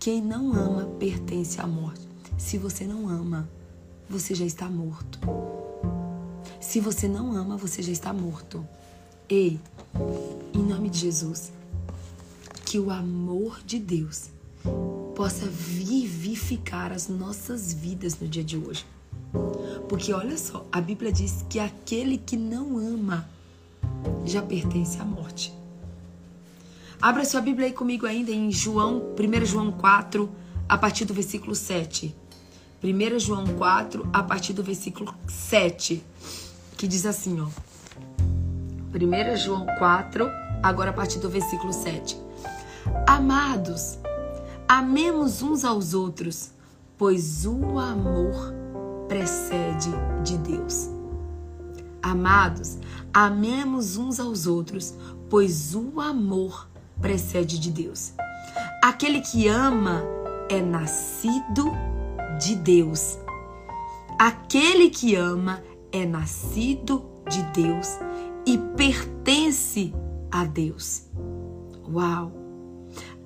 Quem não ama pertence à morte. Se você não ama, você já está morto. Se você não ama, você já está morto. Ei, em nome de Jesus, que o amor de Deus possa vivificar as nossas vidas no dia de hoje. Porque olha só, a Bíblia diz que aquele que não ama já pertence à morte. Abra sua Bíblia aí comigo ainda em João, 1 João 4, a partir do versículo 7. 1 João 4, a partir do versículo 7, que diz assim, ó. 1 João 4, agora a partir do versículo 7. Amados, amemos uns aos outros, pois o amor precede de Deus. Amados, amemos uns aos outros, pois o amor precede de Deus. Aquele que ama é nascido de Deus. Aquele que ama é nascido de Deus e pertence a Deus. Uau!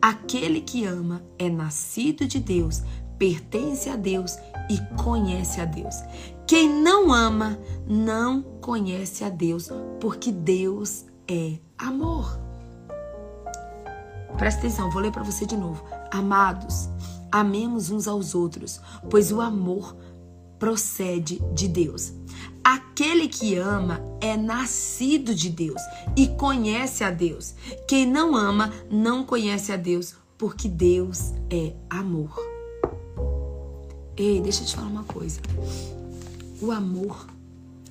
Aquele que ama é nascido de Deus, pertence a Deus e conhece a Deus. Quem não ama não conhece a Deus, porque Deus é amor. Presta atenção, vou ler para você de novo. Amados, amemos uns aos outros, pois o amor procede de Deus. Aquele que ama é nascido de Deus e conhece a Deus. Quem não ama não conhece a Deus, porque Deus é amor. Ei, deixa eu te falar uma coisa. O amor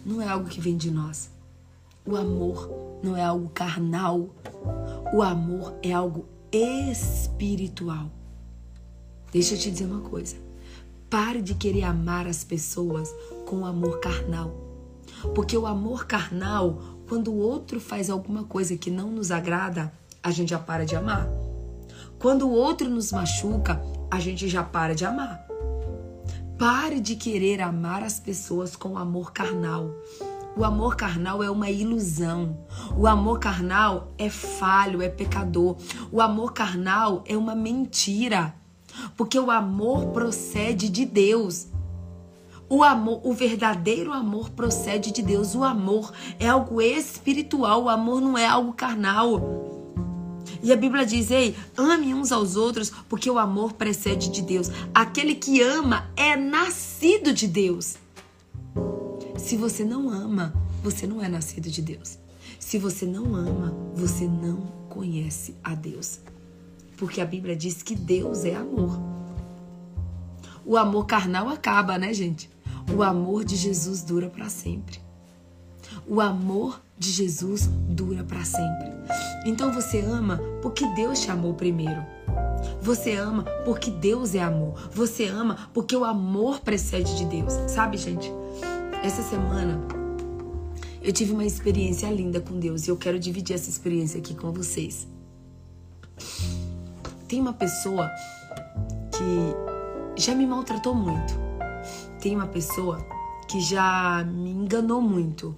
não é algo que vem de nós. O amor não é algo carnal. O amor é algo espiritual. Deixa eu te dizer uma coisa. Pare de querer amar as pessoas com amor carnal. Porque o amor carnal, quando o outro faz alguma coisa que não nos agrada, a gente já para de amar. Quando o outro nos machuca, a gente já para de amar. Pare de querer amar as pessoas com amor carnal. O amor carnal é uma ilusão. O amor carnal é falho, é pecador. O amor carnal é uma mentira. Porque o amor procede de Deus. O amor, o verdadeiro amor procede de Deus. O amor é algo espiritual, o amor não é algo carnal. E a Bíblia diz: "Ei, ame uns aos outros, porque o amor precede de Deus. Aquele que ama é nascido de Deus." Se você não ama, você não é nascido de Deus. Se você não ama, você não conhece a Deus. Porque a Bíblia diz que Deus é amor. O amor carnal acaba, né, gente? O amor de Jesus dura para sempre. O amor de Jesus dura para sempre. Então você ama porque Deus te amou primeiro. Você ama porque Deus é amor. Você ama porque o amor precede de Deus. Sabe, gente? Essa semana eu tive uma experiência linda com Deus e eu quero dividir essa experiência aqui com vocês. Tem uma pessoa que já me maltratou muito. Tem uma pessoa que já me enganou muito.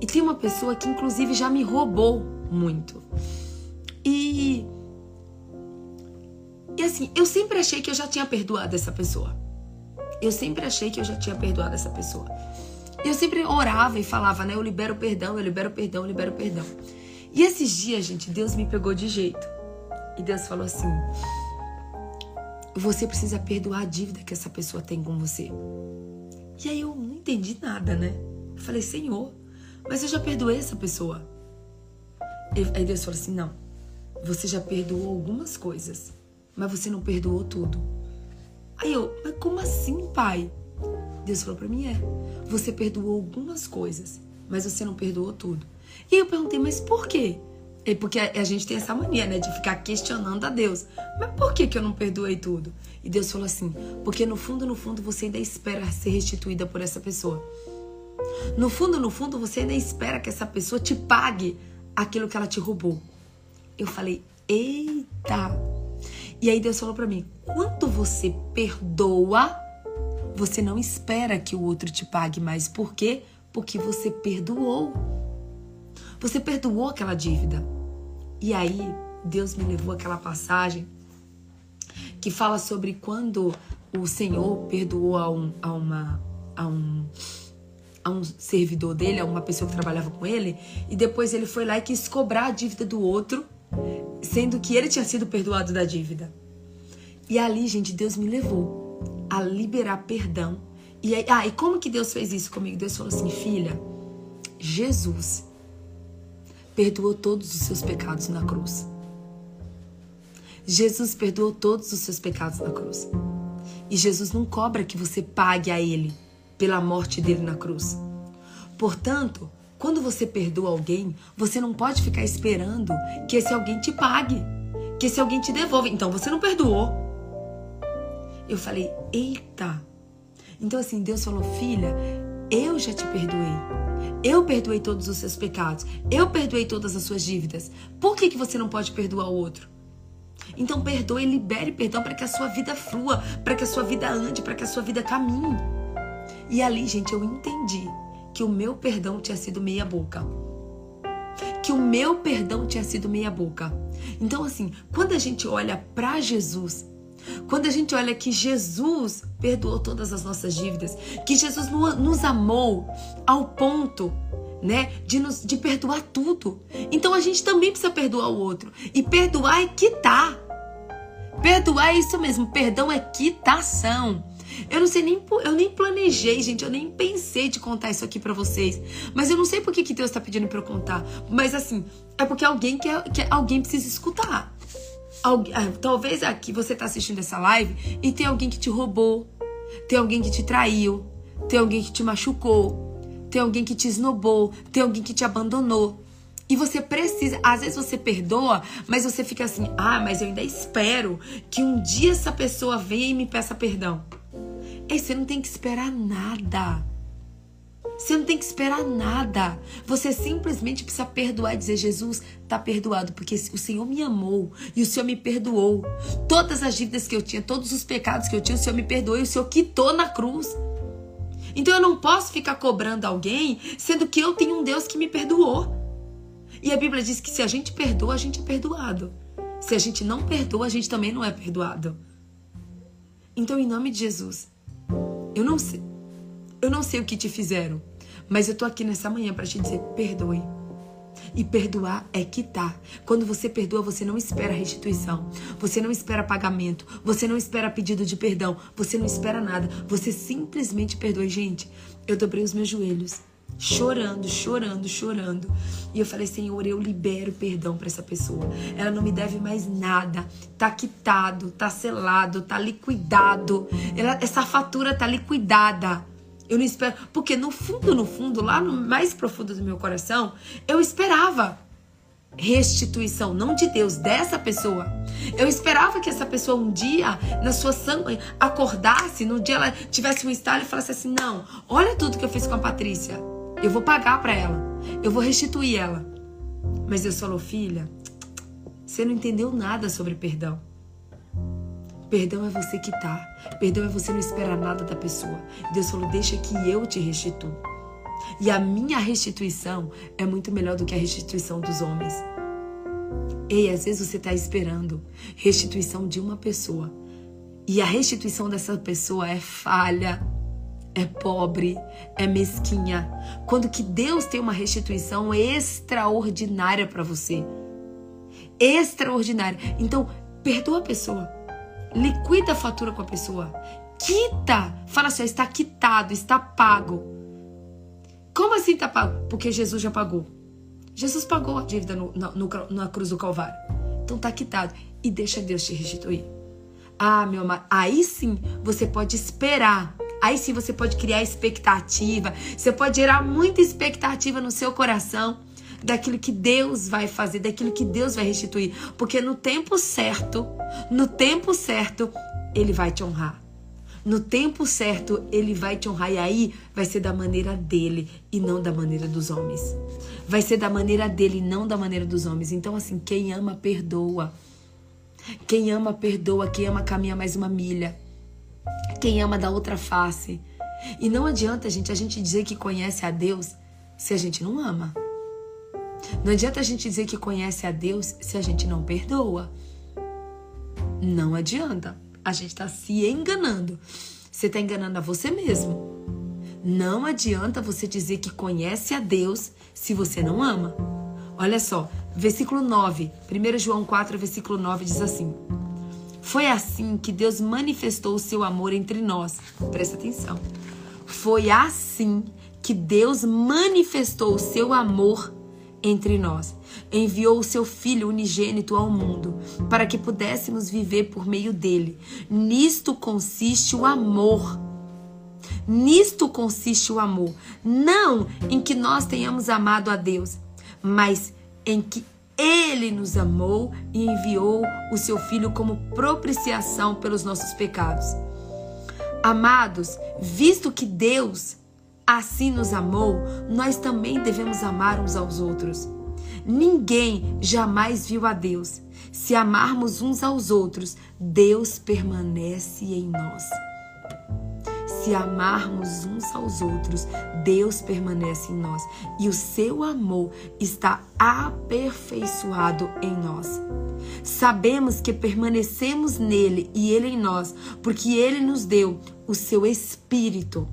E tem uma pessoa que inclusive já me roubou muito. E e assim, eu sempre achei que eu já tinha perdoado essa pessoa. Eu sempre achei que eu já tinha perdoado essa pessoa. Eu sempre orava e falava, né? Eu libero perdão, eu libero perdão, eu libero perdão. E esses dias, gente, Deus me pegou de jeito. E Deus falou assim: Você precisa perdoar a dívida que essa pessoa tem com você. E aí eu não entendi nada, né? Eu falei, Senhor, mas eu já perdoei essa pessoa. Aí Deus falou assim: Não, você já perdoou algumas coisas, mas você não perdoou tudo. Aí eu, mas como assim, pai? Deus falou para mim: é. Você perdoou algumas coisas, mas você não perdoou tudo. E eu perguntei: mas por quê? É porque a, gente tem essa mania, né, de ficar questionando a Deus. Mas por que, que eu não perdoei tudo? E Deus falou assim: porque no fundo, no fundo, você ainda espera ser restituída por essa pessoa. No fundo, no fundo, você ainda espera que essa pessoa te pague aquilo que ela te roubou. Eu falei: eita! E aí Deus falou para mim: quanto você perdoa, você não espera que o outro te pague mais. Por quê? Porque você perdoou. Você perdoou aquela dívida. E aí, Deus me levou àquela passagem que fala sobre quando o Senhor perdoou a, um, a, uma, a, um, a um servidor dele, a uma pessoa que trabalhava com ele, e depois ele foi lá e quis cobrar a dívida do outro, sendo que ele tinha sido perdoado da dívida. E ali, gente, Deus me levou a liberar perdão. E aí, ah, e como que Deus fez isso comigo? Deus falou assim, filha, Jesus perdoou todos os seus pecados na cruz. Jesus perdoou todos os seus pecados na cruz. E Jesus não cobra que você pague a Ele pela morte dele na cruz. Portanto, quando você perdoa alguém, você não pode ficar esperando que esse alguém te pague, que esse alguém te devolva. Então você não perdoou. Eu falei, eita. Então assim, Deus falou, filha, eu já te perdoei. Eu perdoei todos os seus pecados. Eu perdoei todas as suas dívidas. Por que, que você não pode perdoar o outro? Então perdoe, libere perdão para que a sua vida flua, para que a sua vida ande, para que a sua vida caminhe. E ali, gente, eu entendi que o meu perdão tinha sido meia boca. Que o meu perdão tinha sido meia boca. Então, assim, quando a gente olha para Jesus, quando a gente olha que Jesus perdoou todas as nossas dívidas, que Jesus nos amou ao ponto né, de, nos, de perdoar tudo. Então a gente também precisa perdoar o outro. E perdoar é quitar. Perdoar é isso mesmo, perdão é quitação. Eu não sei nem, eu nem planejei, gente, eu nem pensei de contar isso aqui para vocês. Mas eu não sei por que, que Deus tá pedindo para eu contar. Mas assim, é porque alguém quer, que alguém precisa escutar. Ah, talvez aqui você tá assistindo essa live e tem alguém que te roubou, tem alguém que te traiu, tem alguém que te machucou, tem alguém que te esnobou, tem alguém que te abandonou. E você precisa, às vezes você perdoa, mas você fica assim: "Ah, mas eu ainda espero que um dia essa pessoa venha e me peça perdão". Ei, você não tem que esperar nada. Você não tem que esperar nada. Você simplesmente precisa perdoar e dizer: Jesus, tá perdoado, porque o Senhor me amou e o Senhor me perdoou. Todas as dívidas que eu tinha, todos os pecados que eu tinha, o Senhor me perdoou e o Senhor quitou na cruz. Então eu não posso ficar cobrando alguém, sendo que eu tenho um Deus que me perdoou. E a Bíblia diz que se a gente perdoa, a gente é perdoado. Se a gente não perdoa, a gente também não é perdoado. Então, em nome de Jesus, eu não sei, eu não sei o que te fizeram. Mas eu tô aqui nessa manhã para te dizer: perdoe. E perdoar é quitar. Quando você perdoa, você não espera restituição. Você não espera pagamento. Você não espera pedido de perdão. Você não espera nada. Você simplesmente perdoa. Gente, eu dobrei os meus joelhos, chorando, chorando, chorando. E eu falei: Senhor, eu libero perdão para essa pessoa. Ela não me deve mais nada. Tá quitado, tá selado, tá liquidado. Ela, essa fatura tá liquidada. Eu não espero. Porque no fundo, no fundo, lá no mais profundo do meu coração, eu esperava restituição, não de Deus, dessa pessoa. Eu esperava que essa pessoa um dia, na sua sangue, acordasse, no dia ela tivesse um estalo e falasse assim: não, olha tudo que eu fiz com a Patrícia. Eu vou pagar para ela. Eu vou restituir ela. Mas Deus falou, filha, você não entendeu nada sobre perdão. Perdão é você quitar. Perdão é você não esperar nada da pessoa. Deus falou: deixa que eu te restituo. E a minha restituição é muito melhor do que a restituição dos homens. Ei, às vezes você está esperando restituição de uma pessoa. E a restituição dessa pessoa é falha, é pobre, é mesquinha. Quando que Deus tem uma restituição extraordinária para você. Extraordinária. Então, perdoa a pessoa. Liquida a fatura com a pessoa. Quita. Fala assim, está quitado, está pago. Como assim está pago? Porque Jesus já pagou. Jesus pagou a dívida no, no, no, na cruz do Calvário. Então está quitado. E deixa Deus te restituir. Ah, meu amado, aí sim você pode esperar. Aí sim você pode criar expectativa. Você pode gerar muita expectativa no seu coração daquilo que Deus vai fazer, daquilo que Deus vai restituir. Porque no tempo certo, no tempo certo, Ele vai te honrar. No tempo certo, Ele vai te honrar. E aí vai ser da maneira dele e não da maneira dos homens. Vai ser da maneira dele e não da maneira dos homens. Então, assim, quem ama, perdoa. Quem ama, perdoa. Quem ama, caminha mais uma milha. Quem ama, dá outra face. E não adianta, gente, a gente dizer que conhece a Deus se a gente não ama. Não adianta a gente dizer que conhece a Deus se a gente não perdoa. Não adianta. A gente está se enganando. Você está enganando a você mesmo. Não adianta você dizer que conhece a Deus se você não ama. Olha só, versículo 9, 1 João 4, versículo 9 diz assim: Foi assim que Deus manifestou o seu amor entre nós. Presta atenção. Foi assim que Deus manifestou o seu amor entre nós. Enviou o seu Filho unigênito ao mundo para que pudéssemos viver por meio dele. Nisto consiste o amor. Nisto consiste o amor. Não em que nós tenhamos amado a Deus, mas em que ele nos amou e enviou o seu Filho como propiciação pelos nossos pecados. Amados, visto que Deus assim nos amou, nós também devemos amar uns aos outros. Ninguém jamais viu a Deus. Se amarmos uns aos outros, Deus permanece em nós. Se amarmos uns aos outros, Deus permanece em nós e o seu amor está aperfeiçoado em nós. Sabemos que permanecemos nele e ele em nós, porque ele nos deu o seu espírito.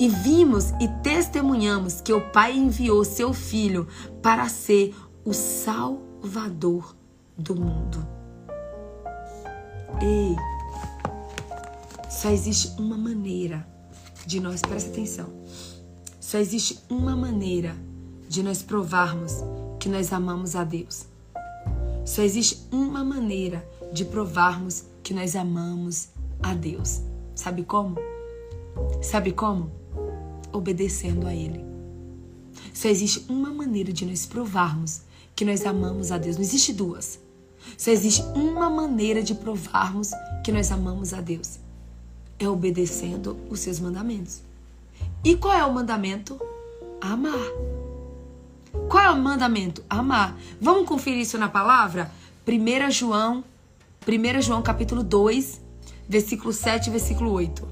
E vimos e testemunhamos que o Pai enviou seu Filho para ser o Salvador do mundo. Ei, só existe uma maneira de nós, presta atenção, só existe uma maneira de nós provarmos que nós amamos a Deus. Só existe uma maneira de provarmos que nós amamos a Deus. Sabe como? Sabe como? Obedecendo a Ele. Só existe uma maneira de nós provarmos que nós amamos a Deus. Não existe duas. Só existe uma maneira de provarmos que nós amamos a Deus. É obedecendo os seus mandamentos. E qual é o mandamento? Amar. Qual é o mandamento? Amar. Vamos conferir isso na palavra? 1 João, 1 João capítulo 2, versículo 7 e versículo 8.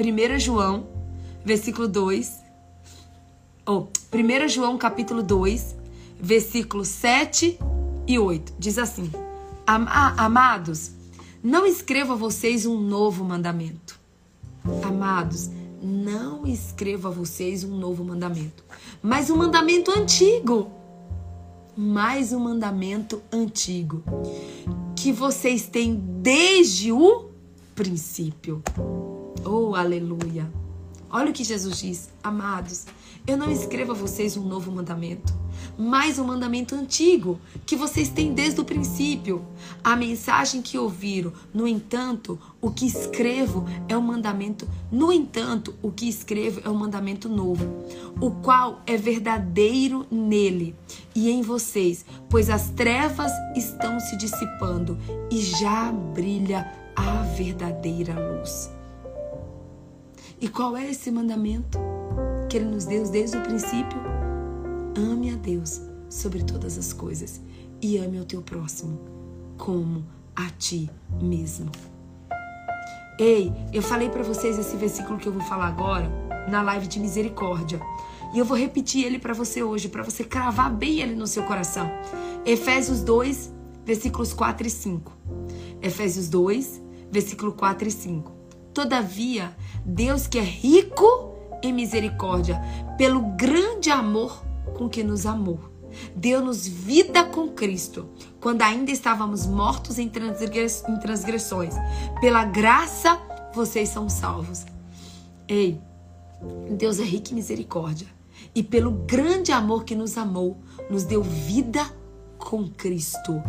1 João versículo 2. Oh, 1 João capítulo 2, versículos 7 e 8. Diz assim: Amados, não escrevo a vocês um novo mandamento. Amados, não escrevo a vocês um novo mandamento, mas um mandamento antigo. Mais um mandamento antigo que vocês têm desde o princípio. Oh, aleluia! Olha o que Jesus diz: Amados, eu não escrevo a vocês um novo mandamento, mas um mandamento antigo que vocês têm desde o princípio. A mensagem que ouviram, no entanto, o que escrevo é um mandamento, no entanto, o que escrevo é um mandamento novo, o qual é verdadeiro nele e em vocês, pois as trevas estão se dissipando e já brilha a verdadeira luz. E qual é esse mandamento que ele nos deu desde o princípio? Ame a Deus sobre todas as coisas e ame ao teu próximo como a ti mesmo. Ei, eu falei para vocês esse versículo que eu vou falar agora na live de misericórdia. E eu vou repetir ele para você hoje, para você cravar bem ele no seu coração. Efésios 2, versículos 4 e 5. Efésios 2, versículo 4 e 5. Todavia, Deus que é rico em misericórdia, pelo grande amor com que nos amou, deu-nos vida com Cristo, quando ainda estávamos mortos em, transgressões. Pela graça, vocês são salvos. Ei, Deus é rico em misericórdia. E pelo grande amor que nos amou, nos deu vida com Cristo.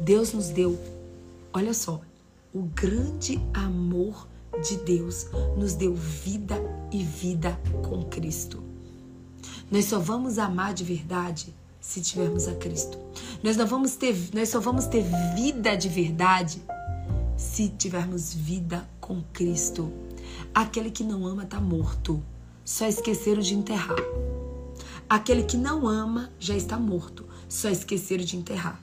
Deus nos deu, olha só, o grande amor de Deus nos deu vida e vida com Cristo. Nós só vamos amar de verdade se tivermos a Cristo. Nós não vamos ter, nós só vamos ter vida de verdade se tivermos vida com Cristo. Aquele que não ama está morto. Só esqueceram de enterrar. Aquele que não ama já está morto. Só esqueceram de enterrar.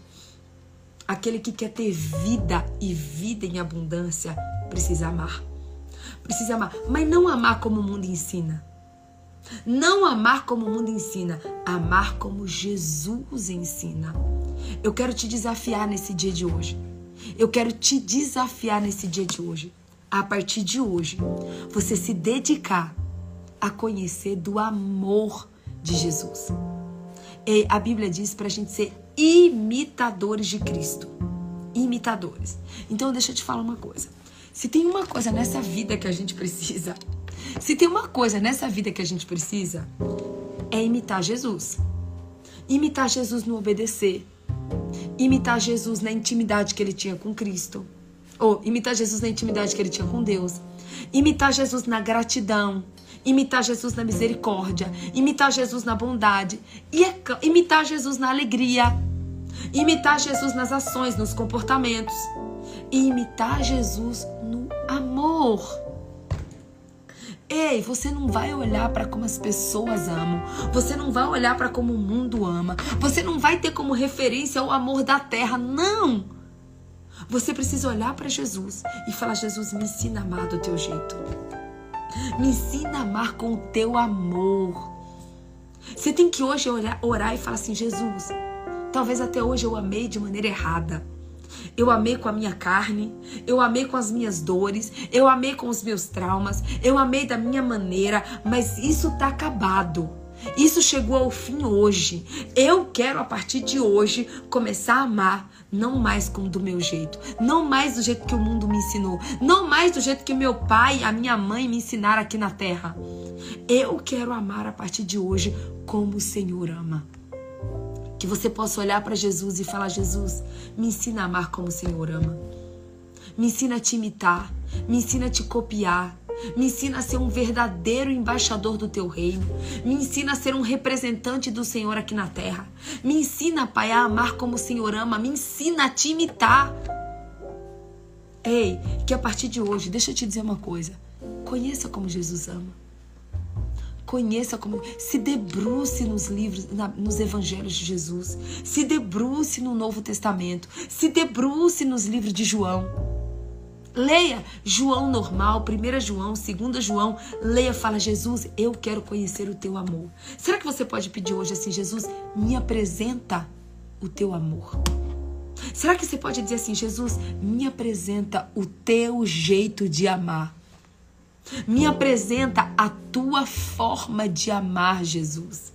Aquele que quer ter vida e vida em abundância precisa amar. Precisa amar, mas não amar como o mundo ensina. Não amar como o mundo ensina, amar como Jesus ensina. Eu quero te desafiar nesse dia de hoje. Eu quero te desafiar nesse dia de hoje. A partir de hoje, você se dedicar a conhecer do amor de Jesus. E a Bíblia diz para a gente ser imitadores de Cristo. Imitadores. Então, deixa eu te falar uma coisa. Se tem uma coisa nessa vida que a gente precisa, se tem uma coisa nessa vida que a gente precisa, é imitar Jesus. Imitar Jesus no obedecer. Imitar Jesus na intimidade que ele tinha com Cristo. Ou imitar Jesus na intimidade que ele tinha com Deus. Imitar Jesus na gratidão imitar Jesus na misericórdia, imitar Jesus na bondade, é imitar Jesus na alegria, imitar Jesus nas ações, nos comportamentos, e imitar Jesus no amor. Ei, você não vai olhar para como as pessoas amam. Você não vai olhar para como o mundo ama. Você não vai ter como referência o amor da terra. Não! Você precisa olhar para Jesus e falar: Jesus, me ensina a amar do teu jeito. Me ensina a amar com o teu amor. Você tem que hoje orar, orar e falar assim: Jesus, talvez até hoje eu amei de maneira errada. Eu amei com a minha carne, eu amei com as minhas dores, eu amei com os meus traumas, eu amei da minha maneira, mas isso está acabado. Isso chegou ao fim hoje. Eu quero, a partir de hoje, começar a amar não mais como do meu jeito, não mais do jeito que o mundo me ensinou, não mais do jeito que meu pai, a minha mãe me ensinaram aqui na terra. Eu quero amar a partir de hoje como o Senhor ama. Que você possa olhar para Jesus e falar: Jesus, me ensina a amar como o Senhor ama. Me ensina a te imitar, me ensina a te copiar, me ensina a ser um verdadeiro embaixador do teu reino. Me ensina a ser um representante do Senhor aqui na terra. Me ensina, Pai, a amar como o Senhor ama. Me ensina a te imitar. Ei, que a partir de hoje, deixa eu te dizer uma coisa. Conheça como Jesus ama. Conheça como. Se debruce nos livros, na, nos evangelhos de Jesus. Se debruce no Novo Testamento. Se debruce nos livros de João. Leia João normal, 1 João, 2 João. Leia, fala, Jesus, eu quero conhecer o teu amor. Será que você pode pedir hoje assim, Jesus, me apresenta o teu amor? Será que você pode dizer assim, Jesus, me apresenta o teu jeito de amar? Me apresenta a tua forma de amar, Jesus.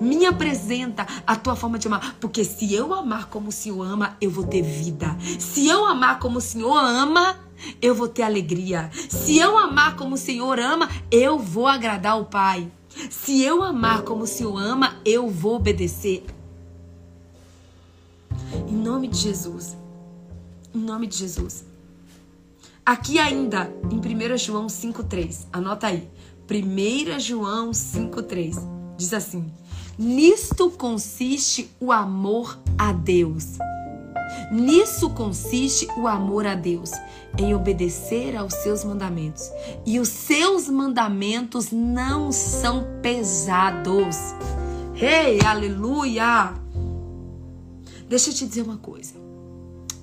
Me apresenta a tua forma de amar. Porque se eu amar como o Senhor ama, eu vou ter vida. Se eu amar como o Senhor ama, eu vou ter alegria. Se eu amar como o Senhor ama, eu vou agradar o Pai. Se eu amar como o Senhor ama, eu vou obedecer. Em nome de Jesus. Em nome de Jesus. Aqui ainda, em 1 João 5,3. Anota aí. 1 João 5,3 Diz assim: Nisto consiste o amor a Deus. Nisso consiste o amor a Deus, em obedecer aos seus mandamentos. E os seus mandamentos não são pesados. Ei, hey, aleluia! Deixa eu te dizer uma coisa.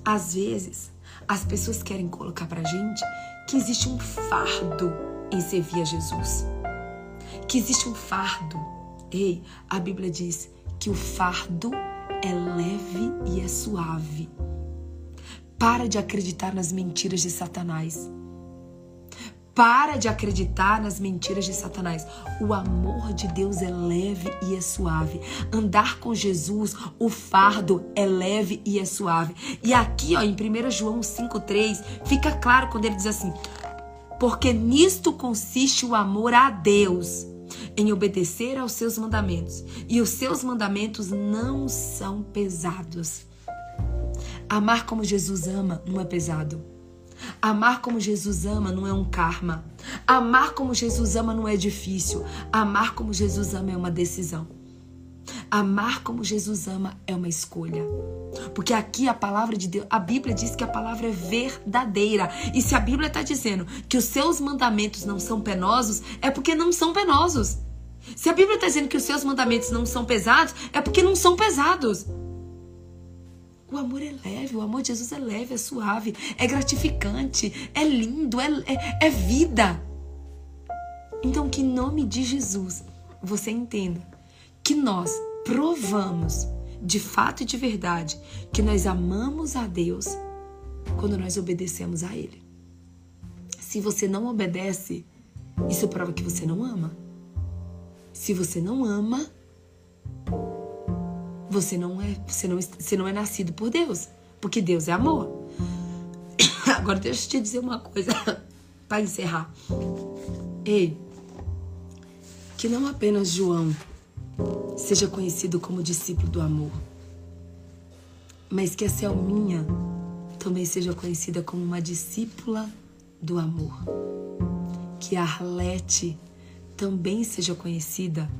Às vezes, as pessoas querem colocar pra gente que existe um fardo em servir a Jesus. Que existe um fardo A Bíblia diz que o fardo é leve e é suave. Para de acreditar nas mentiras de Satanás. Para de acreditar nas mentiras de Satanás. O amor de Deus é leve e é suave. Andar com Jesus, o fardo é leve e é suave. E aqui, ó, em 1 João 5,3, fica claro quando ele diz assim: Porque nisto consiste o amor a Deus em obedecer aos seus mandamentos, e os seus mandamentos não são pesados. Amar como Jesus ama não é pesado. Amar como Jesus ama não é um karma. Amar como Jesus ama não é difícil. Amar como Jesus ama é uma decisão. Amar como Jesus ama é uma escolha. Porque aqui a palavra de Deus, a Bíblia diz que a palavra é verdadeira. E se a Bíblia está dizendo que os seus mandamentos não são penosos, é porque não são penosos. Se a Bíblia está dizendo que os seus mandamentos não são pesados, é porque não são pesados. O amor é leve, o amor de Jesus é leve, é suave, é gratificante, é lindo, é, é, é vida. Então, que em nome de Jesus você entenda que nós provamos de fato e de verdade que nós amamos a Deus quando nós obedecemos a Ele. Se você não obedece, isso prova que você não ama. Se você não ama, você não é, você não, você não é nascido por Deus, porque Deus é amor. Agora deixa eu te dizer uma coisa para encerrar. Ei, que não apenas João seja conhecido como discípulo do amor, mas que a Selminha também seja conhecida como uma discípula do amor. Que a Arlete também seja conhecida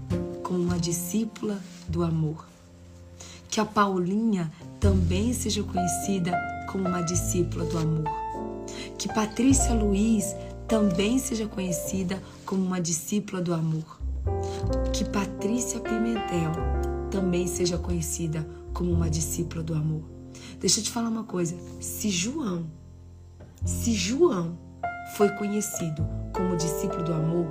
como uma discípula do amor. Que a Paulinha também seja conhecida como uma discípula do amor. Que Patrícia Luiz também seja conhecida como uma discípula do amor. Que Patrícia Pimentel também seja conhecida como uma discípula do amor. Deixa eu te falar uma coisa. Se João, se João foi conhecido como discípulo do amor,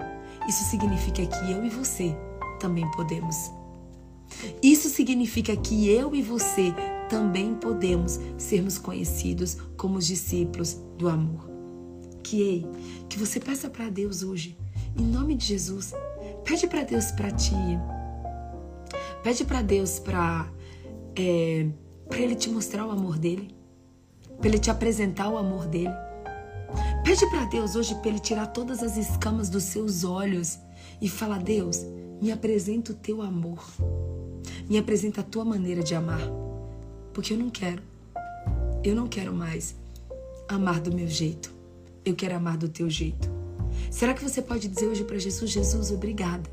isso significa que eu e você também podemos. Isso significa que eu e você também podemos sermos conhecidos como os discípulos do amor. Que ei, que você peça para Deus hoje, em nome de Jesus, pede para Deus para ti, pede para Deus para é, para Ele te mostrar o amor dele, para Ele te apresentar o amor dele. Pede para Deus hoje para Ele tirar todas as escamas dos seus olhos e fala: Deus, me apresenta o teu amor, me apresenta a tua maneira de amar, porque eu não quero, eu não quero mais amar do meu jeito, eu quero amar do teu jeito. Será que você pode dizer hoje para Jesus: Jesus, obrigada,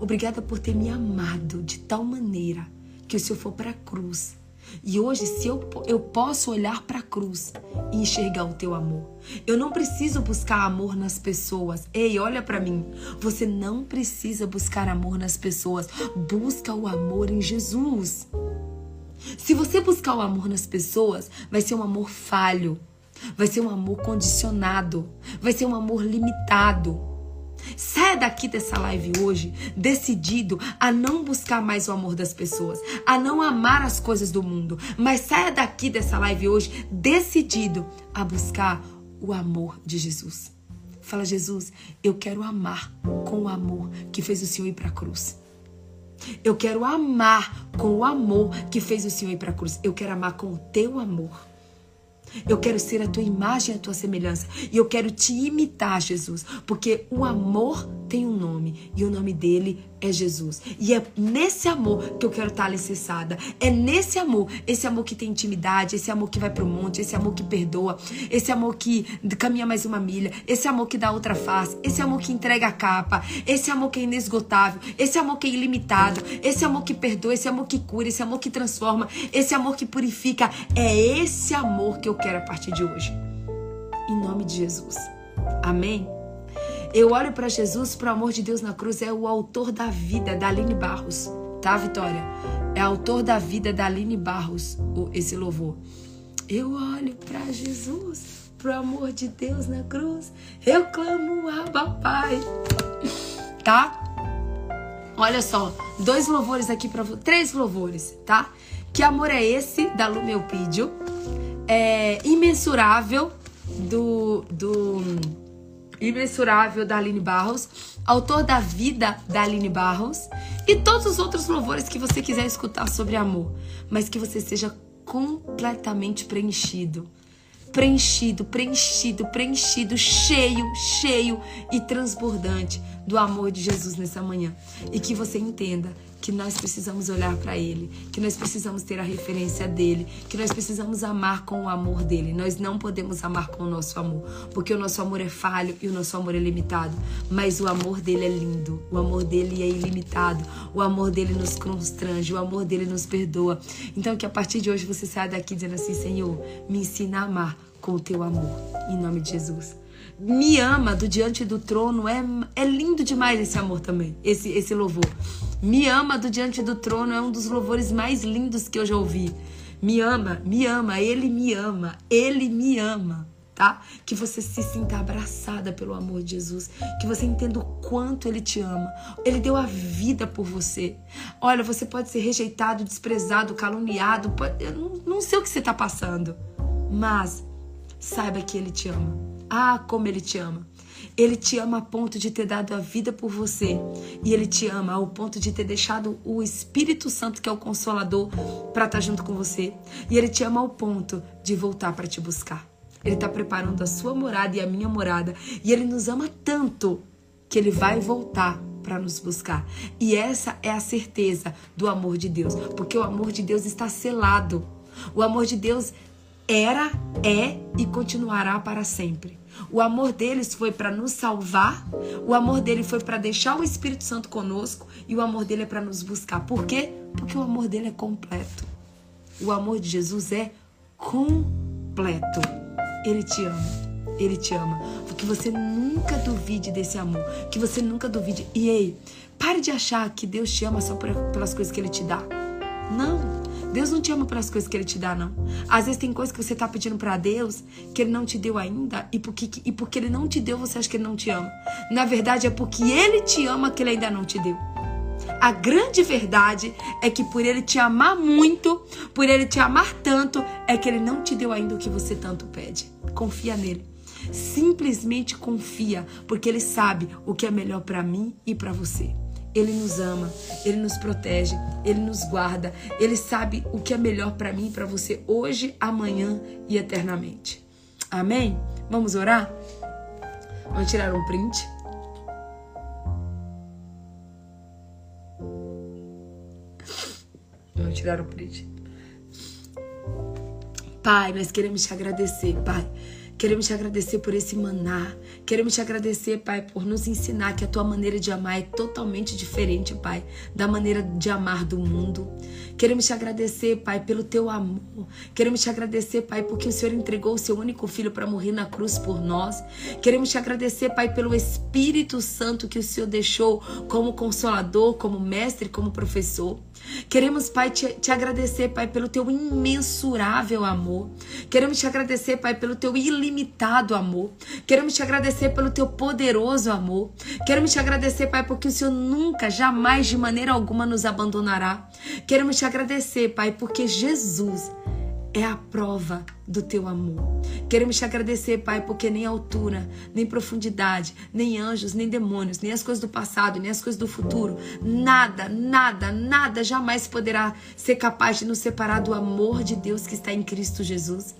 obrigada por ter me amado de tal maneira que o Senhor for para a cruz e hoje, se eu, eu posso olhar para a cruz e enxergar o teu amor, eu não preciso buscar amor nas pessoas. Ei, olha para mim. Você não precisa buscar amor nas pessoas. Busca o amor em Jesus. Se você buscar o amor nas pessoas, vai ser um amor falho, vai ser um amor condicionado, vai ser um amor limitado. Saia daqui dessa live hoje decidido a não buscar mais o amor das pessoas, a não amar as coisas do mundo, mas saia daqui dessa live hoje decidido a buscar o amor de Jesus. Fala, Jesus, eu quero amar com o amor que fez o Senhor ir para a cruz. Eu quero amar com o amor que fez o Senhor ir para a cruz. Eu quero amar com o teu amor. Eu quero ser a tua imagem, a tua semelhança. E eu quero te imitar, Jesus. Porque o amor tem um nome. E o nome dele é Jesus. E é nesse amor que eu quero estar alicerçada. É nesse amor, esse amor que tem intimidade, esse amor que vai pro monte, esse amor que perdoa, esse amor que caminha mais uma milha, esse amor que dá outra face, esse amor que entrega a capa, esse amor que é inesgotável, esse amor que é ilimitado, esse amor que perdoa, esse amor que cura, esse amor que transforma, esse amor que purifica. É esse amor que eu quero a partir de hoje. Em nome de Jesus. Amém? Eu olho para Jesus, para o amor de Deus na cruz, é o autor da vida, da Aline Barros. Tá, Vitória? É autor da vida da Aline Barros, esse louvor. Eu olho para Jesus, pro amor de Deus na cruz. Eu clamo a papai. Tá? Olha só, dois louvores aqui para três louvores, tá? Que amor é esse da Lumeupídio? É imensurável do do Imensurável da Aline Barros, autor da vida da Aline Barros e todos os outros louvores que você quiser escutar sobre amor, mas que você seja completamente preenchido. Preenchido, preenchido, preenchido, cheio, cheio e transbordante do amor de Jesus nessa manhã. E que você entenda que nós precisamos olhar para Ele, que nós precisamos ter a referência dele, que nós precisamos amar com o amor dele. Nós não podemos amar com o nosso amor, porque o nosso amor é falho e o nosso amor é limitado. Mas o amor dele é lindo, o amor dele é ilimitado, o amor dele nos constrange, o amor dele nos perdoa. Então, que a partir de hoje você saia daqui dizendo assim: Senhor, me ensina a amar com o teu amor, em nome de Jesus me ama do diante do trono. É, é lindo demais esse amor também, esse, esse louvor. Me ama do diante do trono é um dos louvores mais lindos que eu já ouvi. Me ama, me ama, ele me ama, ele me ama, tá? Que você se sinta abraçada pelo amor de Jesus, que você entenda o quanto ele te ama. Ele deu a vida por você. Olha, você pode ser rejeitado, desprezado, caluniado, pode, eu não, não sei o que você está passando, mas saiba que ele te ama. Ah, como ele te ama. Ele te ama a ponto de ter dado a vida por você. E ele te ama ao ponto de ter deixado o Espírito Santo, que é o consolador, para estar tá junto com você. E ele te ama ao ponto de voltar para te buscar. Ele está preparando a sua morada e a minha morada. E ele nos ama tanto que ele vai voltar para nos buscar. E essa é a certeza do amor de Deus, porque o amor de Deus está selado. O amor de Deus era, é e continuará para sempre. O amor deles foi para nos salvar, o amor dele foi para deixar o Espírito Santo conosco e o amor dele é para nos buscar. Por quê? Porque o amor dele é completo. O amor de Jesus é completo. Ele te ama. Ele te ama. Que você nunca duvide desse amor. Que você nunca duvide. E ei, pare de achar que Deus te ama só pelas coisas que ele te dá. Não. Deus não te ama pelas coisas que Ele te dá, não. Às vezes tem coisas que você está pedindo para Deus que Ele não te deu ainda e porque, e porque Ele não te deu, você acha que Ele não te ama. Na verdade, é porque Ele te ama que Ele ainda não te deu. A grande verdade é que por Ele te amar muito, por Ele te amar tanto, é que Ele não te deu ainda o que você tanto pede. Confia nele. Simplesmente confia, porque Ele sabe o que é melhor para mim e para você. Ele nos ama, ele nos protege, ele nos guarda, ele sabe o que é melhor para mim e para você hoje, amanhã e eternamente. Amém? Vamos orar? Vamos tirar um print. Vamos tirar um print. Pai, nós queremos te agradecer, Pai Queremos te agradecer por esse maná. Queremos te agradecer, Pai, por nos ensinar que a tua maneira de amar é totalmente diferente, Pai, da maneira de amar do mundo. Queremos te agradecer, Pai, pelo teu amor. Queremos te agradecer, Pai, porque o Senhor entregou o seu único filho para morrer na cruz por nós. Queremos te agradecer, Pai, pelo Espírito Santo que o Senhor deixou como consolador, como mestre, como professor. Queremos, Pai, te, te, agradecer, Pai, pelo teu imensurável amor. Queremos te agradecer, Pai, pelo teu ilimitado amor. Queremos te agradecer pelo teu poderoso amor. Queremos te agradecer, Pai, porque o Senhor nunca, jamais, de maneira alguma nos abandonará. Queremos te agradecer, Pai, porque Jesus é a prova do teu amor. Queremos te agradecer, Pai, porque nem altura, nem profundidade, nem anjos, nem demônios, nem as coisas do passado, nem as coisas do futuro, nada, nada, nada jamais poderá ser capaz de nos separar do amor de Deus que está em Cristo Jesus.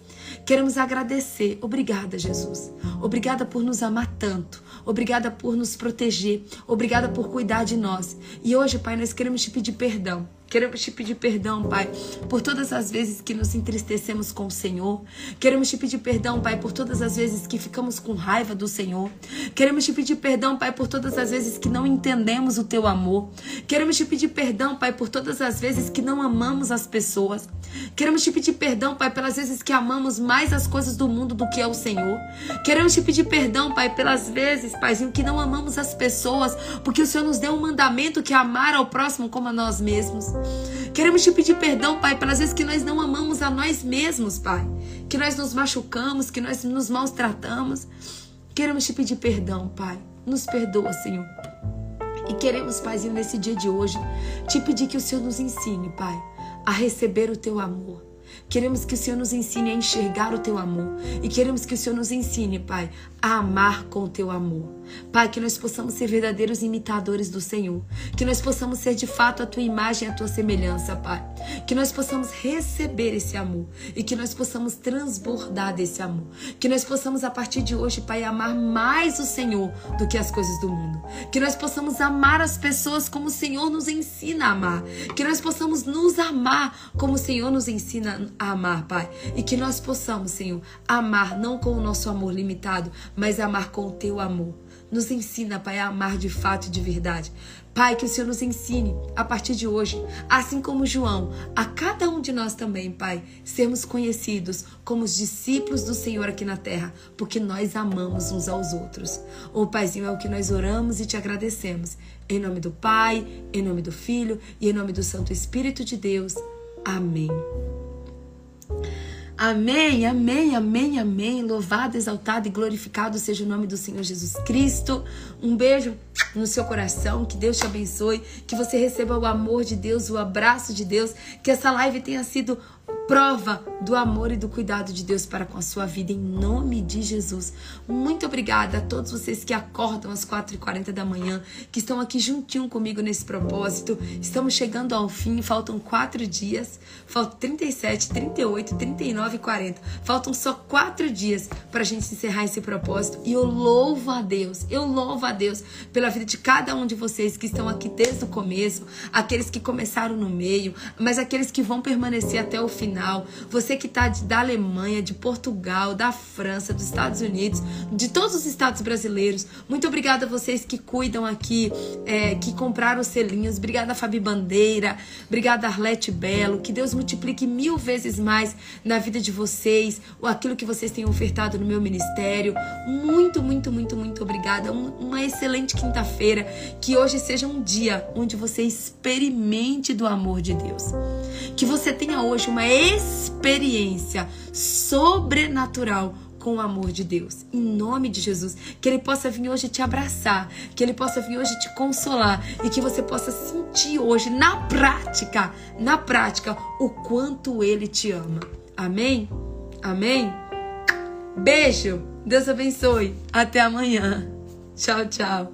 Queremos agradecer. Obrigada, Jesus. Obrigada por nos amar tanto. Obrigada por nos proteger. Obrigada por cuidar de nós. E hoje, Pai, nós queremos te pedir perdão Queremos te pedir perdão, Pai, por todas as vezes que nos entristecemos com o Senhor. Queremos te pedir perdão, Pai, por todas as vezes que ficamos com raiva do Senhor. Queremos te pedir perdão, Pai, por todas as vezes que não entendemos o teu amor. Queremos te pedir perdão, Pai, por todas as vezes que não amamos as pessoas. Queremos te pedir perdão, Pai, pelas vezes que amamos mais as coisas do mundo do que é o Senhor. Queremos te pedir perdão, Pai, pelas vezes, Paizinho, que não amamos as pessoas, porque o Senhor nos deu um mandamento que é amar ao próximo como a nós mesmos. Queremos te pedir perdão, Pai, pelas vezes que nós não amamos a nós mesmos, Pai. Que nós nos machucamos, que nós nos maltratamos. Queremos te pedir perdão, Pai. Nos perdoa, Senhor. E queremos, Paizinho, nesse dia de hoje, te pedir que o Senhor nos ensine, Pai, a receber o teu amor. Queremos que o Senhor nos ensine a enxergar o teu amor. E queremos que o Senhor nos ensine, Pai, a amar com o teu amor. Pai, que nós possamos ser verdadeiros imitadores do Senhor. Que nós possamos ser de fato a tua imagem a tua semelhança, Pai. Que nós possamos receber esse amor e que nós possamos transbordar desse amor. Que nós possamos, a partir de hoje, Pai, amar mais o Senhor do que as coisas do mundo. Que nós possamos amar as pessoas como o Senhor nos ensina a amar. Que nós possamos nos amar como o Senhor nos ensina a amar, Pai. E que nós possamos, Senhor, amar não com o nosso amor limitado, mas amar com o teu amor. Nos ensina, Pai, a amar de fato e de verdade. Pai, que o Senhor nos ensine a partir de hoje, assim como João, a cada um de nós também, Pai, sermos conhecidos como os discípulos do Senhor aqui na terra, porque nós amamos uns aos outros. Ô Paizinho, é o que nós oramos e te agradecemos. Em nome do Pai, em nome do Filho e em nome do Santo Espírito de Deus. Amém. Amém, amém, amém, amém. Louvado, exaltado e glorificado seja o nome do Senhor Jesus Cristo. Um beijo no seu coração, que Deus te abençoe, que você receba o amor de Deus, o abraço de Deus, que essa live tenha sido prova do amor e do cuidado de Deus para com a sua vida, em nome de Jesus. Muito obrigada a todos vocês que acordam às 4h40 da manhã, que estão aqui juntinho comigo nesse propósito. Estamos chegando ao fim, faltam quatro dias, faltam 37, 38, 39 e 40. Faltam só quatro dias para a gente encerrar esse propósito. E eu louvo a Deus, eu louvo a Deus pela vida de cada um de vocês que estão aqui desde o começo, aqueles que começaram no meio, mas aqueles que vão permanecer até o final. Você que está da Alemanha, de Portugal, da França, dos Estados Unidos, de todos os estados brasileiros. Muito obrigada a vocês que cuidam aqui, é, que compraram os selinhos. Obrigada, Fabi Bandeira. Obrigada, Arlete Belo. Que Deus multiplique mil vezes mais na vida de vocês, ou aquilo que vocês têm ofertado no meu ministério. Muito, muito, muito, muito obrigada. Um, uma excelente quinta-feira. Que hoje seja um dia onde você experimente do amor de Deus. Que você tenha hoje uma experiência sobrenatural com o amor de Deus. Em nome de Jesus. Que Ele possa vir hoje te abraçar. Que Ele possa vir hoje te consolar. E que você possa sentir hoje, na prática, na prática, o quanto Ele te ama. Amém? Amém? Beijo. Deus abençoe. Até amanhã. Tchau, tchau.